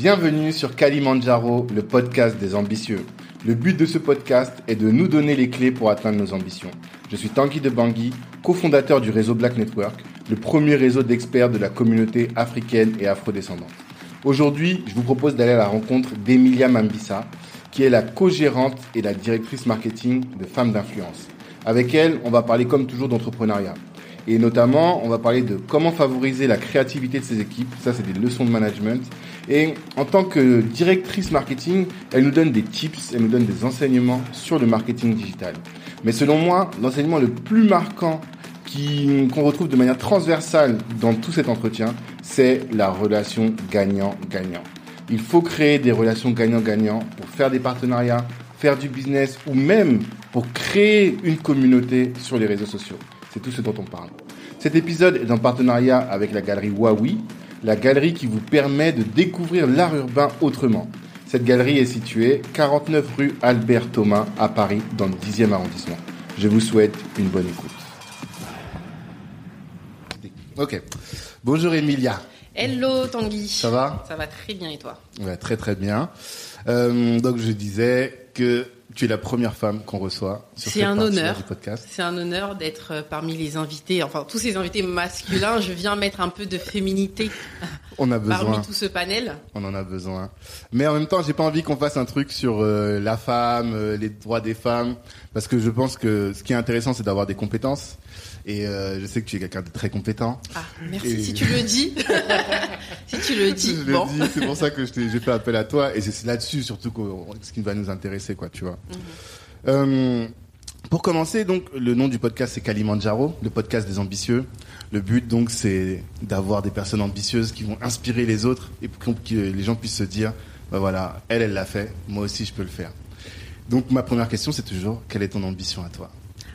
Bienvenue sur Kalimandjaro, le podcast des ambitieux. Le but de ce podcast est de nous donner les clés pour atteindre nos ambitions. Je suis Tanguy de Bangui, cofondateur du réseau Black Network, le premier réseau d'experts de la communauté africaine et afrodescendante. Aujourd'hui, je vous propose d'aller à la rencontre d'Emilia Mambissa, qui est la co-gérante et la directrice marketing de Femmes d'influence. Avec elle, on va parler comme toujours d'entrepreneuriat. Et notamment, on va parler de comment favoriser la créativité de ses équipes. Ça, c'est des leçons de management. Et en tant que directrice marketing, elle nous donne des tips, elle nous donne des enseignements sur le marketing digital. Mais selon moi, l'enseignement le plus marquant qu'on retrouve de manière transversale dans tout cet entretien, c'est la relation gagnant-gagnant. Il faut créer des relations gagnant-gagnant pour faire des partenariats, faire du business ou même pour créer une communauté sur les réseaux sociaux. C'est tout ce dont on parle. Cet épisode est en partenariat avec la galerie Huawei, la galerie qui vous permet de découvrir l'art urbain autrement. Cette galerie est située 49 rue Albert Thomas à Paris, dans le 10e arrondissement. Je vous souhaite une bonne écoute. Ok. Bonjour Emilia. Hello Tanguy. Ça va? Ça va très bien et toi? Ouais, très très bien. Euh, donc je disais que tu es la première femme qu'on reçoit sur C'est un honneur. du podcast. C'est un honneur d'être euh, parmi les invités, enfin tous ces invités masculins. je viens mettre un peu de féminité On a besoin. parmi tout ce panel. On en a besoin. Mais en même temps, j'ai pas envie qu'on fasse un truc sur euh, la femme, euh, les droits des femmes, parce que je pense que ce qui est intéressant, c'est d'avoir des compétences. Et euh, je sais que tu es quelqu'un de très compétent. Ah, merci si tu le dis. si tu le dis. Je bon. le dis, c'est pour ça que j'ai fait appel à toi. Et c'est là-dessus surtout ce qui va nous intéresser, quoi, tu vois. Mhm. Euh, pour commencer, donc, le nom du podcast c'est Kalimandjaro, le podcast des ambitieux. Le but, donc, c'est d'avoir des personnes ambitieuses qui vont inspirer les autres et pour que les gens puissent se dire, bah voilà, elle, elle l'a fait, moi aussi, je peux le faire. Donc, ma première question, c'est toujours, quelle est ton ambition à toi?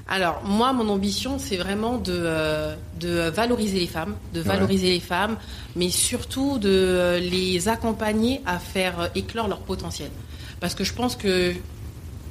Alors moi, mon ambition, c'est vraiment de euh, de valoriser les femmes, de Ouais. valoriser les femmes, mais surtout de euh, les accompagner à faire euh, éclore leur potentiel. Parce que je pense que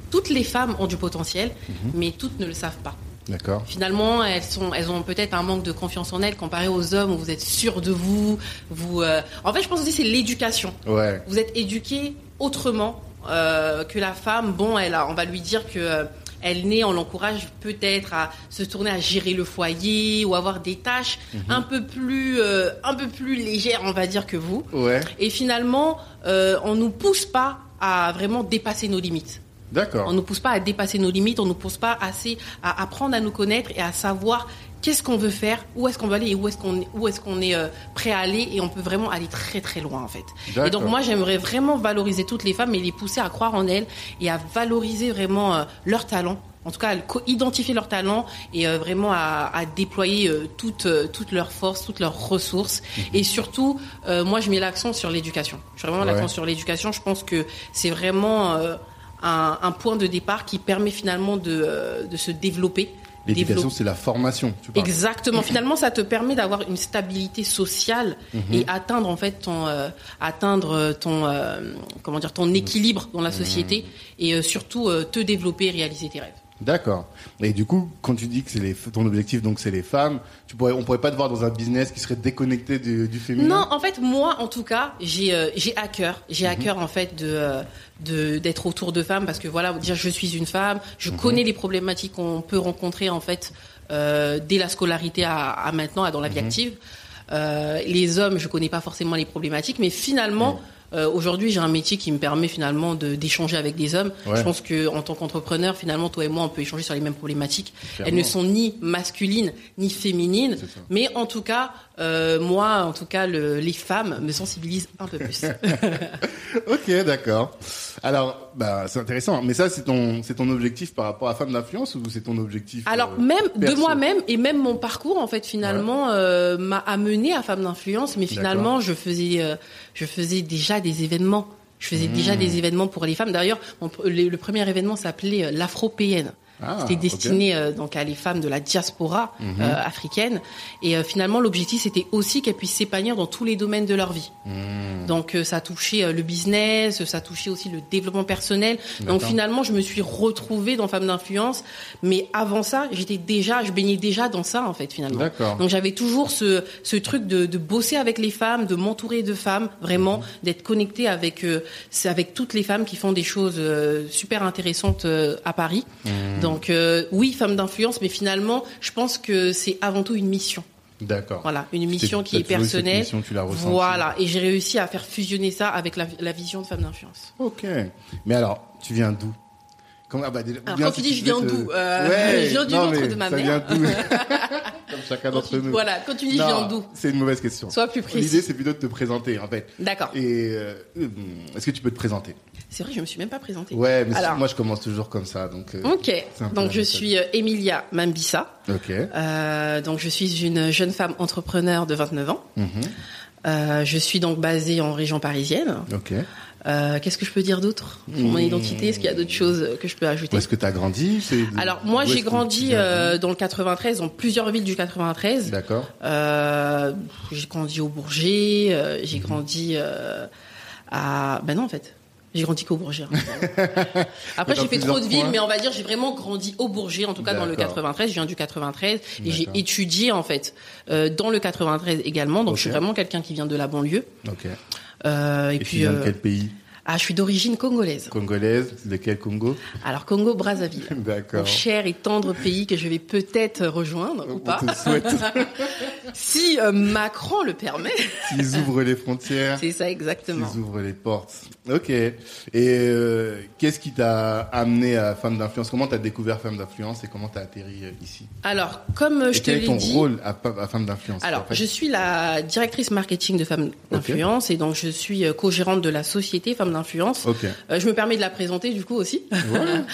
toutes les femmes ont du potentiel, Mhm. mais toutes ne le savent pas. D'accord Finalement, elles sont, elles ont peut-être un manque de confiance en elles comparé aux hommes où vous êtes sûr de vous. Vous, euh, en fait, je pense aussi que c'est l'éducation. Ouais. Vous êtes éduqué autrement que la femme. Bon, elle a, on va lui dire que elle naît, on l'encourage peut-être à se tourner à gérer le foyer ou avoir des tâches un peu plus, euh, un peu plus légères, on va dire que vous. Ouais. Et finalement, euh, on nous pousse pas à vraiment dépasser nos limites. On D'accord. ne nous pousse pas à dépasser nos limites, on ne nous pousse pas assez à apprendre à nous connaître et à savoir qu'est-ce qu'on veut faire, où est-ce qu'on veut aller et où est-ce qu'on est, où est, qu'on est euh, prêt à aller et on peut vraiment aller très très loin en fait. Et donc moi j'aimerais vraiment valoriser toutes les femmes et les pousser à croire en elles et à valoriser vraiment euh, leurs talents. En tout cas, à identifier leurs talents et euh, vraiment à, à déployer toutes toutes leurs forces, toutes leurs ressources. Et surtout, moi, je mets l'accent sur l'éducation. Je mets vraiment Ouais. l'accent sur l'éducation. Je pense que c'est vraiment un, un point de départ qui permet finalement de, de se développer. L'éducation, c'est la formation, tu. Exactement. Finalement, ça te permet d'avoir une stabilité sociale Mhm. et atteindre en fait ton euh, atteindre ton euh, comment dire ton équilibre dans la société Mhm. et euh, surtout euh, te développer et réaliser tes rêves. D'accord. Et du coup, quand tu dis que c'est les, ton objectif, donc c'est les femmes, tu pourrais, on pourrait pas te voir dans un business qui serait déconnecté du, du féminin? Non, en fait, moi, en tout cas, j'ai euh, j'ai à cœur, j'ai Mhm. à cœur en fait de euh, de d'être autour de femmes parce que voilà, dire je suis une femme, je Mhm. connais les problématiques qu'on peut rencontrer en fait euh, dès la scolarité à, à maintenant, à dans la vie Mhm. active. Euh, les hommes, je connais pas forcément les problématiques, mais finalement. Mhm. Euh, Aujourd'hui, j'ai un métier qui me permet finalement de- d'échanger avec des hommes. Ouais. Je pense que en tant qu'entrepreneur, finalement, toi et moi, on peut échanger sur les mêmes problématiques. Clairement. Elles ne sont ni masculines ni féminines, mais en tout cas, euh, moi, en tout cas, le- les femmes me sensibilisent un peu plus. Ok, d'accord. Alors, bah, c'est intéressant. Mais ça, c'est ton, c'est ton objectif par rapport à femme d'influence ou c'est ton objectif Alors euh, même de moi-même et même mon parcours en fait finalement euh, m'a amené à femme d'influence, mais finalement je faisais euh, je faisais déjà des événements. Je faisais Mmh. déjà des événements pour les femmes. D'ailleurs, mon le, le premier événement s'appelait euh, l'Afropéenne. Ah, c'était destiné euh, donc à les femmes de la diaspora Mhm. euh, africaine. Et euh, finalement, l'objectif c'était aussi qu'elles puissent s'épanouir dans tous les domaines de leur vie. Hmm. Donc ça touchait le business, ça touchait aussi le développement personnel. Donc finalement, je me suis retrouvée dans Femmes d'influence, mais avant ça, j'étais déjà, je baignais déjà dans ça en fait finalement. Donc j'avais toujours ce, ce truc de, de bosser avec les femmes, de m'entourer de femmes, vraiment d'être connectée avec euh, avec toutes les femmes qui font des choses euh, super intéressantes euh, à Paris. Donc euh, oui, Femmes d'influence, mais finalement, je pense que c'est avant tout une mission. D'accord. Voilà, une mission qui est personnelle. mission, tu. Voilà, et j'ai réussi à faire fusionner ça avec la, la vision de Femmes d'influence. Ok. Mais alors, tu viens d'où? Comment, ah bah, déjà- Alors, bien quand si tu dis je devais viens d'où Euh, Ouais, Je viens du non, ventre de ma ça mère. vient d'où Comme chacun d'entre tu- nous. Voilà, quand tu dis je viens d'où C'est une mauvaise question. Sois plus précis. L'idée, c'est plutôt de te présenter, en fait. D'accord. Et euh, euh, est-ce que tu peux te présenter? C'est vrai, je me suis même pas présentée. Ouais, mais Alors. moi, je commence toujours comme ça, donc. euh, Ok, donc je suis euh, Emilia Mambissa. Ok. Euh, donc je suis une jeune femme entrepreneur de 29 ans. Mhm. Euh, je suis donc basée en région parisienne. Ok. Euh, Qu'est-ce que je peux dire d'autre sur mon Mmh. identité? Est-ce qu'il y a d'autres choses que je peux ajouter? Où est-ce que tu as grandi Alors moi j'ai grandi euh, dans le 93, dans plusieurs villes du 93. D'accord. Euh, j'ai grandi au Bourget, euh, j'ai Mhm. grandi euh, à... Ben non en fait. J'ai grandi qu'au Bourget. hein. Après, j'ai fait trop de villes, mais on va dire j'ai vraiment grandi au Bourget, en tout cas dans le D'accord. 93. Je viens du 93 et j'ai étudié en fait euh, dans le 93 également. Donc je suis vraiment quelqu'un qui vient de la banlieue. Ok. Euh, et, Et, puis, de euh, quel pays? Ah, je suis d'origine congolaise. Congolaise De quel Congo Alors Congo Brazzaville. Mon D'accord. cher et tendre pays que je vais peut-être rejoendre ou On pas, te souhaite si euh, Macron le permet. qu'ils ouvrent les frontières, C'est ça exactement. qu'ils ouvrent les portes. Ok. Et euh, qu'est-ce qui t'a amené à Femme d'influence? Comment t'as découvert Femme d'influence et comment t'as atterri euh, ici? Alors, comme Et je te quel est l'ai ton dit, rôle à, à Femme d'influence alors en fait? je suis la directrice marketing de Femmes d'influence et donc je suis co-gérante de la société Femmes d'influence. Euh, je me permets de la présenter du coup aussi. Ouais.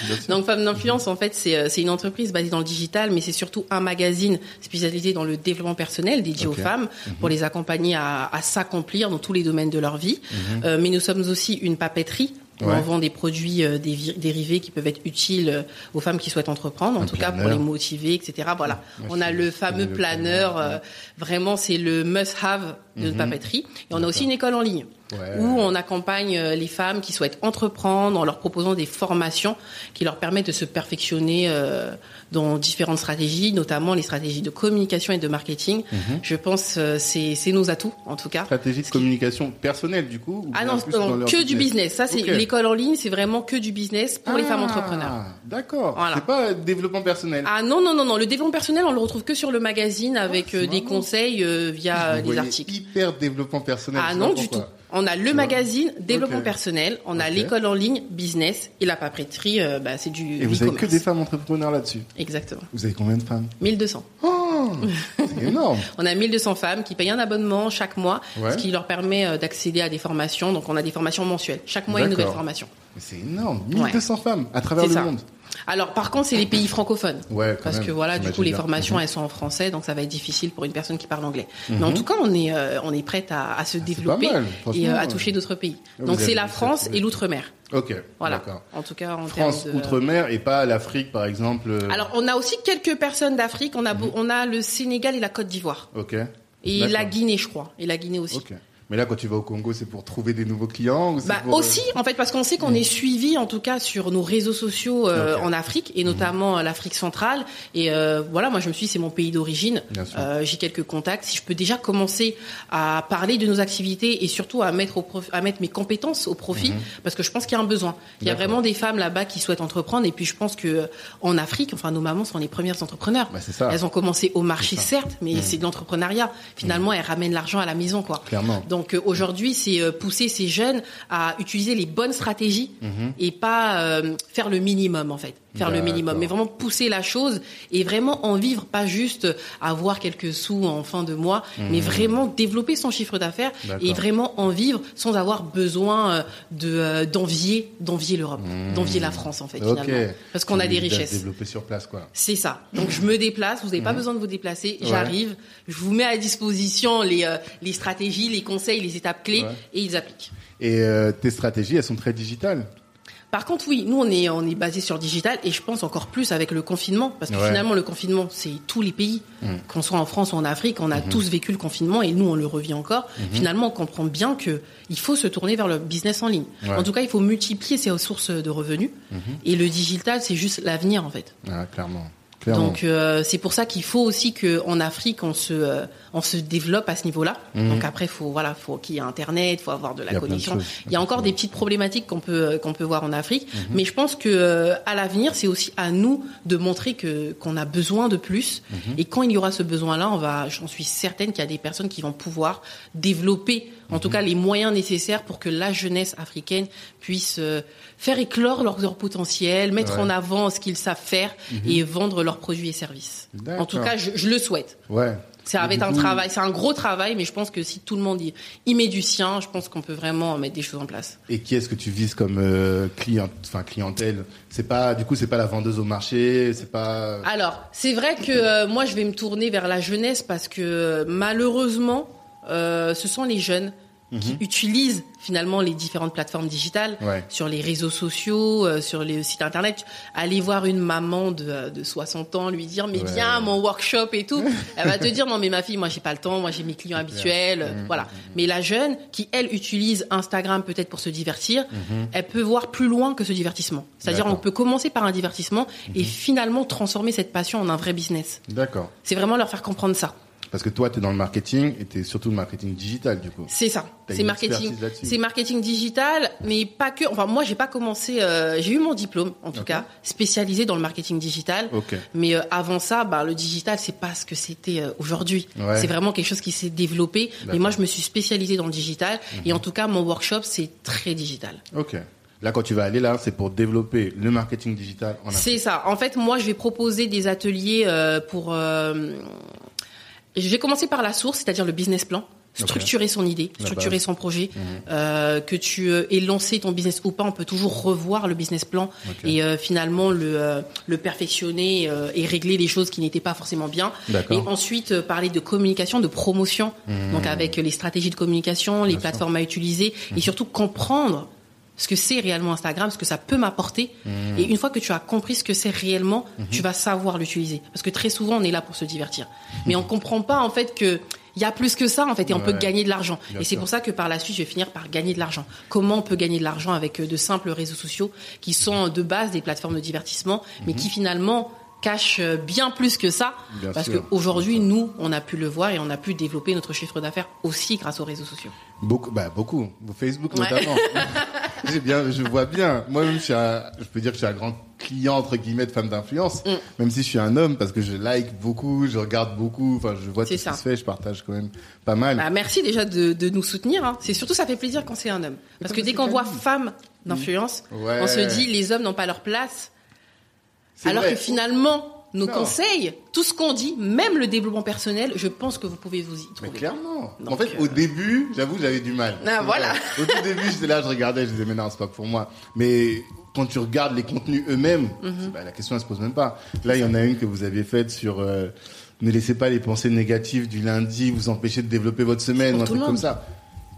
Donc Femmes d'influence, en fait, c'est euh, c'est une entreprise basée dans le digital, mais c'est surtout un magazine spécialisé dans le développement personnel dédié. Mhm. aux femmes pour les accompagner à, à s'accomplir dans tous les domaines de leur vie. Euh, mais nous sommes aussi une papeterie. Ouais. On vend des produits euh, dévi- dérivés qui peuvent être utiles euh, aux femmes qui souhaitent entreprendre, en Un tout cas pour les motiver, etc. Voilà. Ouais, on a le fameux planeur. vraiment, c'est le must-have de notre papeterie. Et on a aussi une école en ligne Ouais. où on accompagne euh, les femmes qui souhaitent entreprendre en leur proposant des formations qui leur permettent de se perfectionner euh, dans différentes stratégies, notamment les stratégies de communication et de marketing. Mhm. Je pense euh, c'est c'est nos atouts en tout cas. Stratégie de communication personnelle du coup ou Ah non, que du business. Ça c'est l'école en ligne, c'est vraiment que du business pour les Ah, femmes entrepreneurs. D'accord. Voilà. C'est pas développement personnel. Ah non non non non, le développement personnel on le retrouve que sur le magazine avec Ah, euh, des marrant. conseils euh, via les articles. Hyper développement personnel. Ah non du tout. On a le magazine développement personnel, on a l'école en ligne business et la papeterie, euh, bah, c'est du Et vous avez que des femmes entrepreneurs là-dessus. Exactement. Vous avez combien de femmes 1200. Oh, c'est énorme. On a 1200 femmes qui payent un abonnement chaque mois, Ouais. ce qui leur permet euh, d'accéder à des formations. Donc on a des formations mensuelles. Chaque mois une nouvelle formation. C'est énorme. 1200 femmes à travers le ça. monde. Alors par contre c'est les pays francophones. Ouais, Parce même, que voilà, du coup les bien. formations Mhm. elles sont en français, donc ça va être difficile pour une personne qui parle anglais. Mais en tout cas on est euh, on est prête à, à se développer Ah, mal, et euh, à toucher d'autres pays. Vous Donc c'est la France et l'outre-mer. Ok. Voilà. En tout cas en France, termes de... outre-mer et pas l'Afrique par exemple. euh, Alors on a aussi quelques personnes d'Afrique. On a beau- on a le Sénégal et la Côte d'Ivoire Ok. et la Guinée je crois et la Guinée aussi. Mais là, quand tu vas au Congo, c'est pour trouver des nouveaux clients ou Bah, pour, euh, aussi, en fait, parce qu'on sait qu'on est suivi, en tout cas, sur nos réseaux sociaux euh. Mhm. en Afrique et notamment euh, l'Afrique centrale. Et euh, voilà, moi, je me suis, dit, c'est mon pays d'origine. Euh, J'ai quelques contacts. Si je peux déjà commencer à parler de nos activités et surtout à mettre au prof- à mettre mes compétences au profit, parce que je pense qu'il y a un besoin. Il y a Mhm. Vraiment des femmes là-bas qui souhaitent entreprendre. Et puis, je pense que euh, en Afrique, enfin, nos mamans sont les premières entrepreneurs. Bah, ça. Elles ont commencé au marché. Mhm. certes, mais c'est de l'entrepreneuriat. Finalement, elles ramènent l'argent à la maison, quoi. Clairement. Donc euh, aujourd'hui, c'est euh, pousser ces jeunes à utiliser les bonnes stratégies et pas euh, faire le minimum en fait, faire le minimum, mais vraiment pousser la chose et vraiment en vivre, pas juste avoir quelques sous en fin de mois, mais vraiment développer son chiffre d'affaires et vraiment en vivre sans avoir besoin de d'envier d'envier l'Europe, d'envier la France en fait parce qu'on a des richesses. Développer sur place, quoi. C'est ça. Donc je me déplace, vous n'avez pas besoin de vous déplacer, j'arrive, je vous mets à disposition les, les stratégies, les conseils, les étapes clés Ouais. et ils appliquent. Et euh, tes stratégies, elles sont très digitales. Par contre, oui, nous on est on est basé sur le digital et je pense encore plus avec le confinement parce que Ouais. finalement le confinement c'est tous les pays, qu'on soit en France ou en Afrique, on a tous vécu le confinement et nous on le revit encore. Finalement, on comprend bien que il faut se tourner vers le business en ligne. Ouais. En tout cas, il faut multiplier ses sources de revenus et le digital c'est juste l'avenir en fait. Ah, clairement. Clairement. Donc euh, c'est pour ça qu'il faut aussi que en Afrique on se euh, on se développe à ce niveau-là. Donc après faut voilà faut qu'il y ait internet, faut avoir de la de connexion. Il y a encore des petites problématiques qu'on peut euh, qu'on peut voir en Afrique, mais je pense que euh, à l'avenir c'est aussi à nous de montrer que qu'on a besoin de plus et quand il y aura ce besoin-là, on va j'en suis certaine qu'il y a des personnes qui vont pouvoir développer en tout cas les moyens nécessaires pour que la jeunesse africaine puisse euh, faire éclore leur, leur potentiel, mettre Ouais. en avant ce qu'ils savent faire et vendre leurs produits et services. En tout cas, je, je le souhaite. Ouais. Ça va être un travail, c'est un gros travail, mais je pense que si tout le monde y, y met du sien, je pense qu'on peut vraiment mettre des choses en place. Et qui est-ce que tu vises comme euh, client, enfin clientèle? C'est pas, du coup, c'est pas la vendeuse au marché, c'est pas. Alors, c'est vrai que euh, moi, je vais me tourner vers la jeunesse parce que euh, malheureusement, euh, ce sont les jeunes qui utilisent finalement les différentes plateformes digitales Ouais. sur les réseaux sociaux, euh, sur les sites internet. Aller voir une maman de, euh, de 60 ans, lui dire mais Ouais. viens à mon workshop et tout, elle va te dire non mais ma fille, moi j'ai pas le temps, moi j'ai mes clients habituels, euh, voilà. Mais la jeune qui elle utilise Instagram peut-être pour se divertir, elle peut voir plus loin que ce divertissement. C'est-à-dire on peut commencer par un divertissement et finalement transformer cette passion en un vrai business. D'accord. C'est vraiment leur faire comprendre ça. Parce que toi, tu es dans le marketing et tu es surtout le marketing digital, du coup. C'est ça. C'est marketing. C'est marketing digital, mais pas que. Enfin, moi, j'ai pas commencé. euh, j'ai eu mon diplôme, en tout cas, spécialisé dans le marketing digital. Mais euh, avant ça, bah, le digital, c'est pas ce que c'était euh, aujourd'hui. Ouais. C'est vraiment quelque chose qui s'est développé. Mais moi, je me suis spécialisée dans le digital. Et en tout cas, mon workshop, c'est très digital. Ok. Là, quand tu vas aller là, c'est pour développer le marketing digital en Afrique. C'est ça. En fait, moi, je vais proposer des ateliers pour. Je vais commencer par la source, c'est-à-dire le business plan. Structurer son idée, structurer son projet, euh, que tu euh, aies lancé ton business ou pas, on peut toujours revoir le business plan et euh, finalement le, euh, le perfectionner euh, et régler les choses qui n'étaient pas forcément bien. Et ensuite euh, parler de communication, de promotion, donc avec les stratégies de communication, les Bien sûr. plateformes à utiliser et surtout comprendre ce que c'est réellement Instagram, ce que ça peut m'apporter. Et une fois que tu as compris ce que c'est réellement, tu vas savoir l'utiliser. Parce que très souvent, on est là pour se divertir. Mais on comprend pas, en fait, que il y a plus que ça, en fait, et on peut gagner de l'argent. Et c'est pour ça que par la suite, je vais finir par gagner de l'argent. Comment on peut gagner de l'argent avec euh, de simples réseaux sociaux qui sont de base des plateformes de divertissement, mais qui finalement cachent euh, bien plus que ça. Bien parce qu'aujourd'hui, nous, on a pu le voir et on a pu développer notre chiffre d'affaires aussi grâce aux réseaux sociaux. Beaucoup, bah beaucoup. Facebook Ouais. J'ai bien, je vois bien. Moi-même, je suis un, je peux dire que je suis un grand client entre guillemets de femmes d'influence, Mm. même si je suis un homme parce que je like beaucoup, je regarde beaucoup, enfin je vois tout ce qui se fait, je partage quand même pas mal. Bah, merci déjà de, de nous soutenir. hein. C'est surtout ça fait plaisir quand c'est un homme. Parce que dès qu'on voit femme d'influence, Ouais. on se dit les hommes n'ont pas leur place. Alors vrai. que finalement, nos Non. conseils, tout ce qu'on dit, même le développement personnel, je pense que vous pouvez vous y Mais trouver. clairement. Donc, en fait, euh, au début, j'avoue, j'avais du mal. Ah, voilà. Au tout début, j'étais là, je regardais, je disais, mais non, c'est pas pour moi. Mais quand tu regardes les contenus eux-mêmes, Mhm. bah, la question, elle se pose même pas. Là, il y en a une que vous aviez faite sur, euh, ne laissez pas les pensées négatives du lundi vous empêcher de développer votre semaine ou un truc comme ça.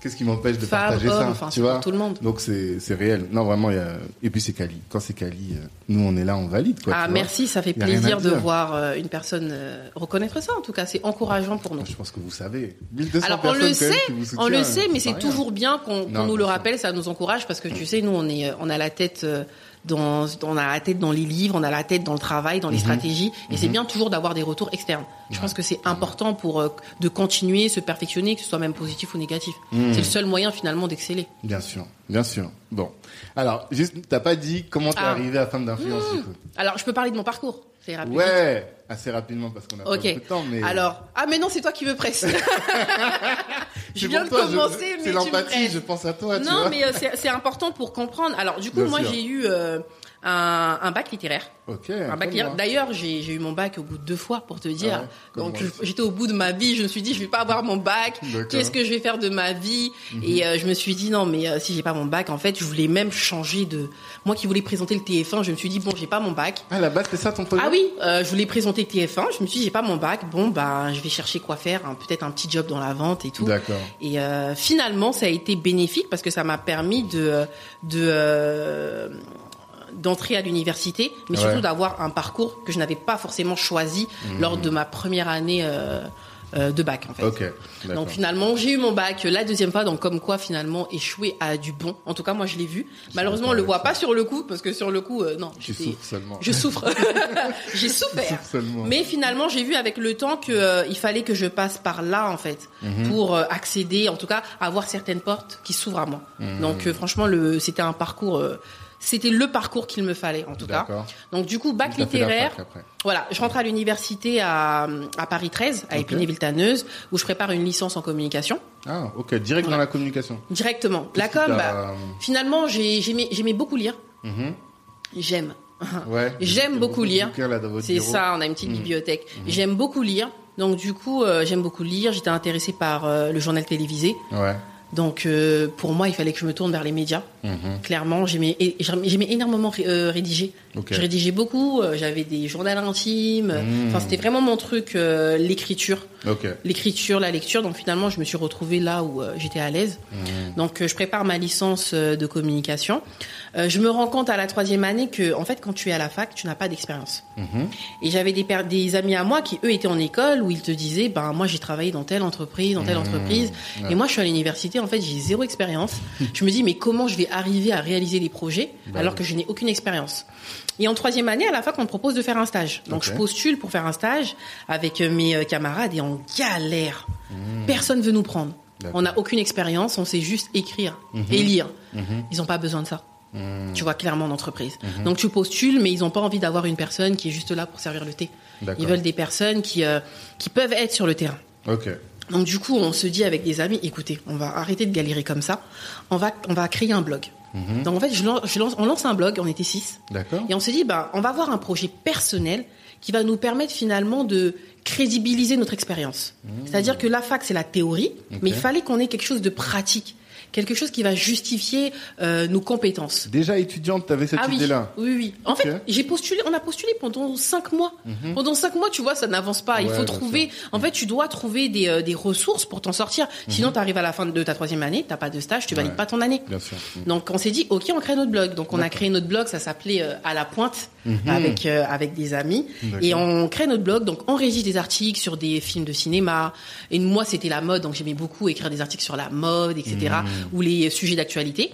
Qu'est-ce qui m'empêche de partager ça? enfin, tu vois? tout le monde. Donc c'est, réel. Non, vraiment, il y a, et puis c'est Kali. Quand c'est Kali, euh, nous, on est là, on valide, quoi. ah merci, ça fait plaisir de voir euh, une personne euh, reconnaître ça. En tout cas, c'est encourageant pour nous. Je pense que vous savez. 1200 Alors on le vous on le sait, mais c'est toujours bien qu'on nous le rappelle, ça nous encourage parce que tu sais, nous on est, on a la tête euh, dans, on a la tête dans les livres, on a la tête dans le travail, Mhm. dans les stratégies, et c'est bien toujours d'avoir des retours externes. Je pense que c'est important pour euh, de continuer, se perfectionner, que ce soit même positif ou négatif. Mhm. C'est le seul moyen finalement d'exceller. Bien sûr, bien sûr. Bon. Alors, juste, t'as pas dit comment t'es Ah. arrivé à femme d'influence, du coup? Alors je peux parler de mon parcours. Ouais, assez rapidement parce qu'on a pas Ok. beaucoup de temps, mais. Alors, ah mais non, c'est toi qui me presse. je viens de toi, je- commencer, mais C'est tu l'empathie, je pense à toi, tu Non, vois. mais euh, c'est important pour comprendre. Alors, du coup, Bien moi, j'ai eu euh, un, un bac littéraire. Ok. Un bac littéraire. moi. D'ailleurs, j'ai eu mon bac au bout de deux fois, pour te dire. Ah ouais, Donc, j'étais au bout de ma vie. Je me suis dit, je vais pas avoir mon bac. Mhm. Qu'est-ce que je vais faire de ma vie? Et euh, je me suis dit, non, mais euh, si j'ai pas mon bac, en fait, je voulais même changer de. Moi qui voulais présenter le TF1, je me suis dit, bon, j'ai pas mon bac. Ah, là-bas, c'était ça ton projet Ah oui, euh, je voulais présenter le TF1. Je me suis dit, j'ai pas mon bac. Bon, bah, je vais chercher quoi faire. hein, Peut-être un petit job dans la vente et tout. D'accord. Et euh, finalement, ça a été bénéfique parce que ça m'a permis de de euh, d'entrer à l'université, mais Ouais. surtout d'avoir un parcours que je n'avais pas forcément choisi lors de ma première année euh, euh, de bac en fait. Donc finalement, j'ai eu mon bac la deuxième fois, donc comme quoi finalement échouer a du bon. En tout cas, moi je l'ai vu. Malheureusement, on le voit pas sur le coup parce que sur le coup, euh, non, Tu souffres seulement. je souffre. j'ai souffert. seulement. Mais finalement, j'ai vu avec le temps que euh, il fallait que je passe par là en fait Mhm. pour accéder, en tout cas, à avoir certaines portes qui s'ouvrent à moi. Mhm. Donc franchement, le c'était un parcours. C'était le parcours qu'il me fallait en tout cas. Donc du coup, bac littéraire. Voilà, je rentre à l'université à, à Paris 13, à Ok. Épinay-Villetaneuse, où je prépare une licence en communication. Ah, ok. Direct dans la communication. Directement. La com, bah, finalement, j'ai- j'aimais beaucoup lire. Mhm. J'aime. Ouais. J'aime beaucoup lire. C'est ça, on a une petite bibliothèque. J'aime beaucoup lire. Donc du coup, euh, j'aime beaucoup lire. J'étais intéressée par euh, le journal télévisé. Ouais. Donc euh, pour moi, il fallait que je me tourne vers les médias. Mhm. Clairement, j'aimais énormément euh, rédiger. Ok. Je rédigeais beaucoup. euh, J'avais des journaux intimes. Mmh. Enfin, c'était vraiment mon truc, euh, l'écriture, l'écriture, la lecture. Donc finalement, je me suis retrouvée là où j'étais à l'aise. Mhm. Donc je prépare ma licence de communication. Je me rends compte à la troisième année que en fait, quand tu es à la fac, tu n'as pas d'expérience. Mhm. Et j'avais des, amis à moi qui, eux, étaient en école où ils te disaient, ben, moi, j'ai travaillé dans telle entreprise, dans telle entreprise. ouais. Et moi, je suis à l'université, en fait, j'ai zéro expérience. je me dis, mais comment je vais arriver à réaliser les projets Bah alors oui. que je n'ai aucune expérience? Et en troisième année, à la fac, on me propose de faire un stage. Donc, je postule pour faire un stage avec euh, mes euh, camarades et on galère. Personne veut nous prendre. On n'a aucune expérience, on sait juste écrire et lire. Ils n'ont pas besoin de ça. Tu vois clairement d'entreprise. Donc tu postules, mais ils n'ont pas envie d'avoir une personne qui est juste là pour servir le thé. Ils veulent des personnes qui euh, qui peuvent être sur le terrain. Ok. Donc du coup, on se dit avec des amis, écoutez, on va arrêter de galérer comme ça. On va on va créer un blog. Donc en fait, je lance, je lance- on lance un blog, on était six, D'accord. et on se dit, bah, on va avoir un projet personnel qui va nous permettre finalement de crédibiliser notre expérience. C'est-à-dire que la fac, c'est la théorie, mais il fallait qu'on ait quelque chose de pratique, quelque chose qui va justifier euh, nos compétences. Déjà étudiante, t'avais cette ah oui, idée-là. oui, oui. En Ok. fait, j'ai postulé, on a postulé pendant cinq mois. Pendant cinq mois, tu vois, ça n'avance pas. Il faut trouver. En fait, tu dois trouver des, euh, des ressources pour t'en sortir. Sinon, tu arrives à la fin de ta troisième année, t'as pas de stage, tu valides Ouais. pas ton année. Bien sûr. Mhm. Donc on s'est dit ok on crée notre blog. Donc on a créé notre blog, ça s'appelait euh, à la pointe avec euh, avec des amis et on crée notre blog. Donc on rédige des articles sur des films de cinéma. Et moi c'était la mode donc j'aimais beaucoup écrire des articles sur la mode etc ou les sujets d'actualité.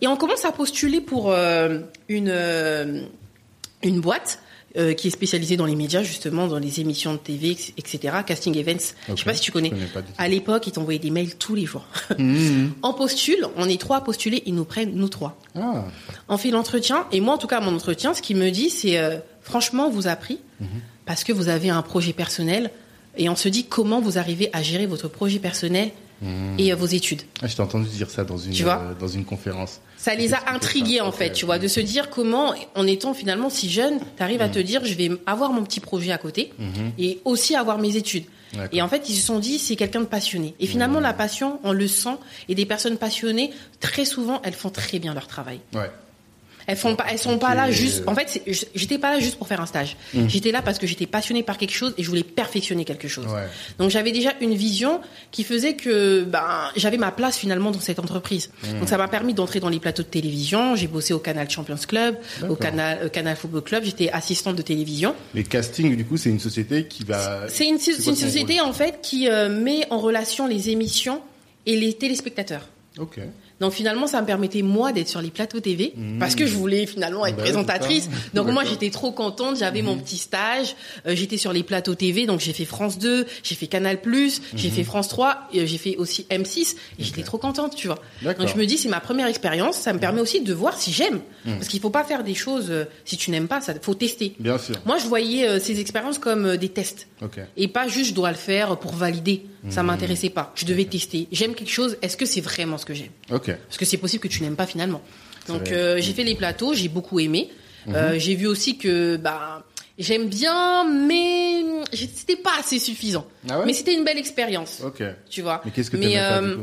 Et on commence à postuler pour euh, une euh, une boîte. euh, qui est spécialisée dans les médias justement dans les émissions de TV etc casting events je Ok. sais pas si tu connais, Je à l'époque ils t'envoyaient des mails tous les jours Mhm. on postule on est trois à postuler ils nous prennent nous trois Ah. on fait l'entretien et moi en tout cas mon entretien ce qu'il me dit c'est euh, franchement on vous a pris Mhm. parce que vous avez un projet personnel et on se dit comment vous arrivez à gérer votre projet personnel et euh, vos études. Ah, je t'ai entendu dire ça dans une, Tu vois euh, dans une conférence. ça les a intrigués en fait tu vois de se dire comment en étant finalement si jeune t'arrives à te dire je vais avoir mon petit projet à côté et aussi avoir mes études. Et en fait ils se sont dit c'est quelqu'un de passionné. Et finalement la passion on le sent. Et des personnes passionnées très souvent elles font très bien leur travail. Ouais. Elles font pas, elles sont pas là juste. En fait, j'étais pas là juste pour faire un stage. J'étais là parce que j'étais passionnée par quelque chose et je voulais perfectionner quelque chose. Ouais. Donc j'avais déjà une vision qui faisait que ben j'avais ma place finalement dans cette entreprise. Donc ça m'a permis d'entrer dans les plateaux de télévision. J'ai bossé au Canal Champions Club, au. Canal euh, Canal Football Club. J'étais assistante de télévision. Les castings, du coup, c'est une société qui va. C'est une, société en fait qui euh, met en relation les émissions et les téléspectateurs. Ok. Donc finalement, ça me permettait moi d'être sur les plateaux TV parce que je voulais finalement être Bah, présentatrice. Donc moi, j'étais trop contente. J'avais mon petit stage. euh, j'étais sur les plateaux TV. Donc j'ai fait France 2, j'ai fait Canal+, j'ai fait France 3, et, euh, j'ai fait aussi M6. Et j'étais trop contente, tu vois. Donc je me dis, c'est ma première expérience. Ça me permet aussi de voir si j'aime. Parce qu'il faut pas faire des choses euh, si tu n'aimes pas. Ça faut tester. Bien sûr. Moi, je voyais ces expériences comme des tests. Et pas juste je dois le faire pour valider. Ça m'intéressait pas. Je devais tester. J'aime quelque chose. Est-ce que c'est vraiment ce que j'aime? Ok. parce que c'est possible que tu n'aimes pas finalement. Donc euh, j'ai fait les plateaux, j'ai beaucoup aimé. Euh, j'ai vu aussi que bah j'aime bien, mais c'était pas assez suffisant. Ah ouais? Mais c'était une belle expérience, Ok. tu vois? Mais qu'est-ce que Mais, t'aimais pas, du coup?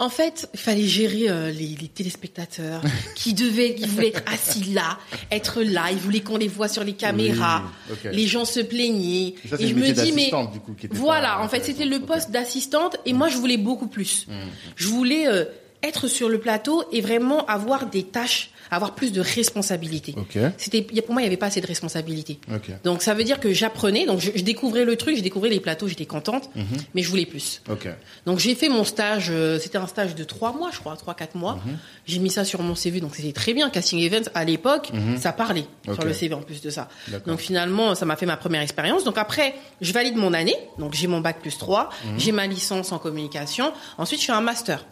En fait, il fallait gérer euh, les, les téléspectateurs qui devaient, ils voulaient être assis là, être là, ils voulaient qu'on les voit sur les caméras. Oui. Les gens se plaignaient. Ça, et je me dis mais du coup, qui était voilà, pas en fait, c'était le poste d'assistante et moi je voulais beaucoup plus. Mm. Je voulais euh, être sur le plateau et vraiment avoir des tâches, avoir plus de responsabilités. Ok. C'était, pour moi, il n'y avait pas assez de responsabilités. Ok. Donc ça veut dire que j'apprenais, donc je, je découvrais le truc, je découvrais les plateaux, j'étais contente, Mhm. mais je voulais plus. Ok. Donc j'ai fait mon stage, euh, c'était un stage de trois mois, je crois, trois quatre mois. Mhm. J'ai mis ça sur mon CV, donc c'était très bien. Casting Events à l'époque, ça parlait sur le CV en plus de ça. Donc finalement, ça m'a fait ma première expérience. Donc après, je valide mon année, donc j'ai mon bac plus 3, Mhm. j'ai ma licence en communication. Ensuite, je fais un master.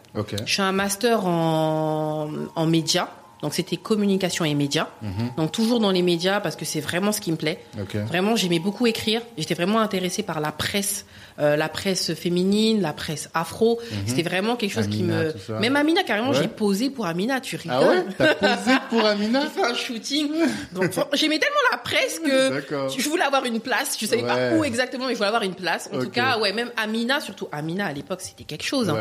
Je fais un master en, en médias. Donc c'était communication et médias. Mhm. Donc toujours dans les médias parce que c'est vraiment ce qui me plaît. Vraiment, j'aimais beaucoup écrire. J'étais vraiment intéressée par la presse, euh, la presse féminine, la presse afro. C'était vraiment quelque chose qui Mhm. Me. Même Amina, carrément, Ouais. j'ai posé pour Amina. Tu rigoles Ah ouais T'as posé pour Amina J'ai fait un shooting. Donc j'aimais tellement la presse que je voulais avoir une place. Je savais Ouais. pas où exactement, mais je voulais avoir une place. En tout cas, ouais, même Amina, surtout Amina à l'époque, c'était quelque chose. hein.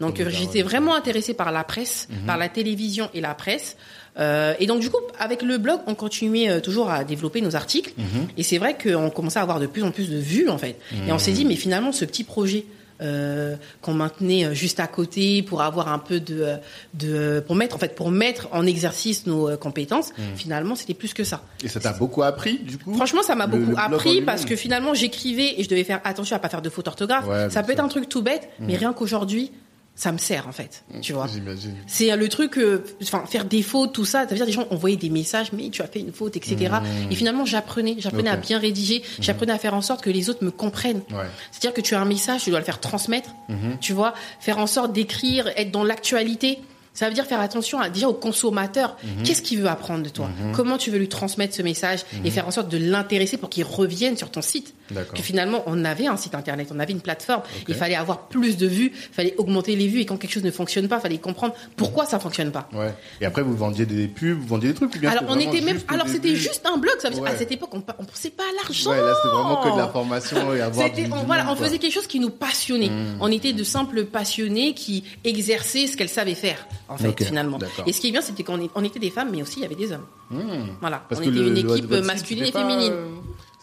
Donc j'étais vraiment intéressée par la presse, par la télévision et la presse. Euh, et donc du coup, avec le blog, on continuait euh, toujours à développer nos articles. Et c'est vrai qu'on commençait à avoir de plus en plus de vues en fait. Et on s'est dit, mais finalement, ce petit projet. euh, qu'on maintenait juste à côté pour avoir un peu de, de pour mettre en fait pour mettre en exercice nos compétences finalement c'était plus que ça Et ça t'a beaucoup appris, du coup? Franchement, ça m'a beaucoup appris parce que finalement, j'écrivais et je devais faire attention à pas faire de fautes d'orthographe. Ouais, ça peut être un truc tout bête, mais rien qu'aujourd'hui, ça me sert en fait. Tu vois. J'imagine. C'est le truc, euh, enfin faire des fautes, tout ça. Ça veut dire des gens envoyaient des messages, mais tu as fait une faute, etc. Et finalement, j'apprenais, j'apprenais Mmh. Mmh. à bien rédiger, j'apprenais à faire en sorte que les autres me comprennent. Ouais. C'est-à-dire que tu as un message, tu dois le faire transmettre. Mhm. Tu vois, faire en sorte d'écrire, être dans l'actualité. Ça veut dire faire attention à, déjà au consommateur. Qu'est-ce qu'il veut apprendre de toi? Comment tu veux lui transmettre ce message et faire en sorte de l'intéresser pour qu'il revienne sur ton site? Que finalement, on avait un site internet, on avait une plateforme. Il fallait avoir plus de vues, il fallait augmenter les vues et quand quelque chose ne fonctionne pas, il fallait comprendre pourquoi ça fonctionne pas. Ouais. Et après, vous vendiez des pubs, vous vendiez des trucs ou bien Alors c'était on était même, alors c'était juste un blog. Ça veut dire, Ouais. à cette époque, on, on pensait pas à l'argent. Ouais, là, c'était vraiment que de la formation et avoir du, on, voilà, on faisait quelque chose qui nous passionnait. On était de simples passionnés qui exerçaient ce qu'elles savaient faire, en fait, finalement. Et ce qui est bien, c'était qu'on on était des femmes, mais aussi il y avait des hommes. Mmh. Voilà, Parce on que était le- une équipe masculine et féminine. euh,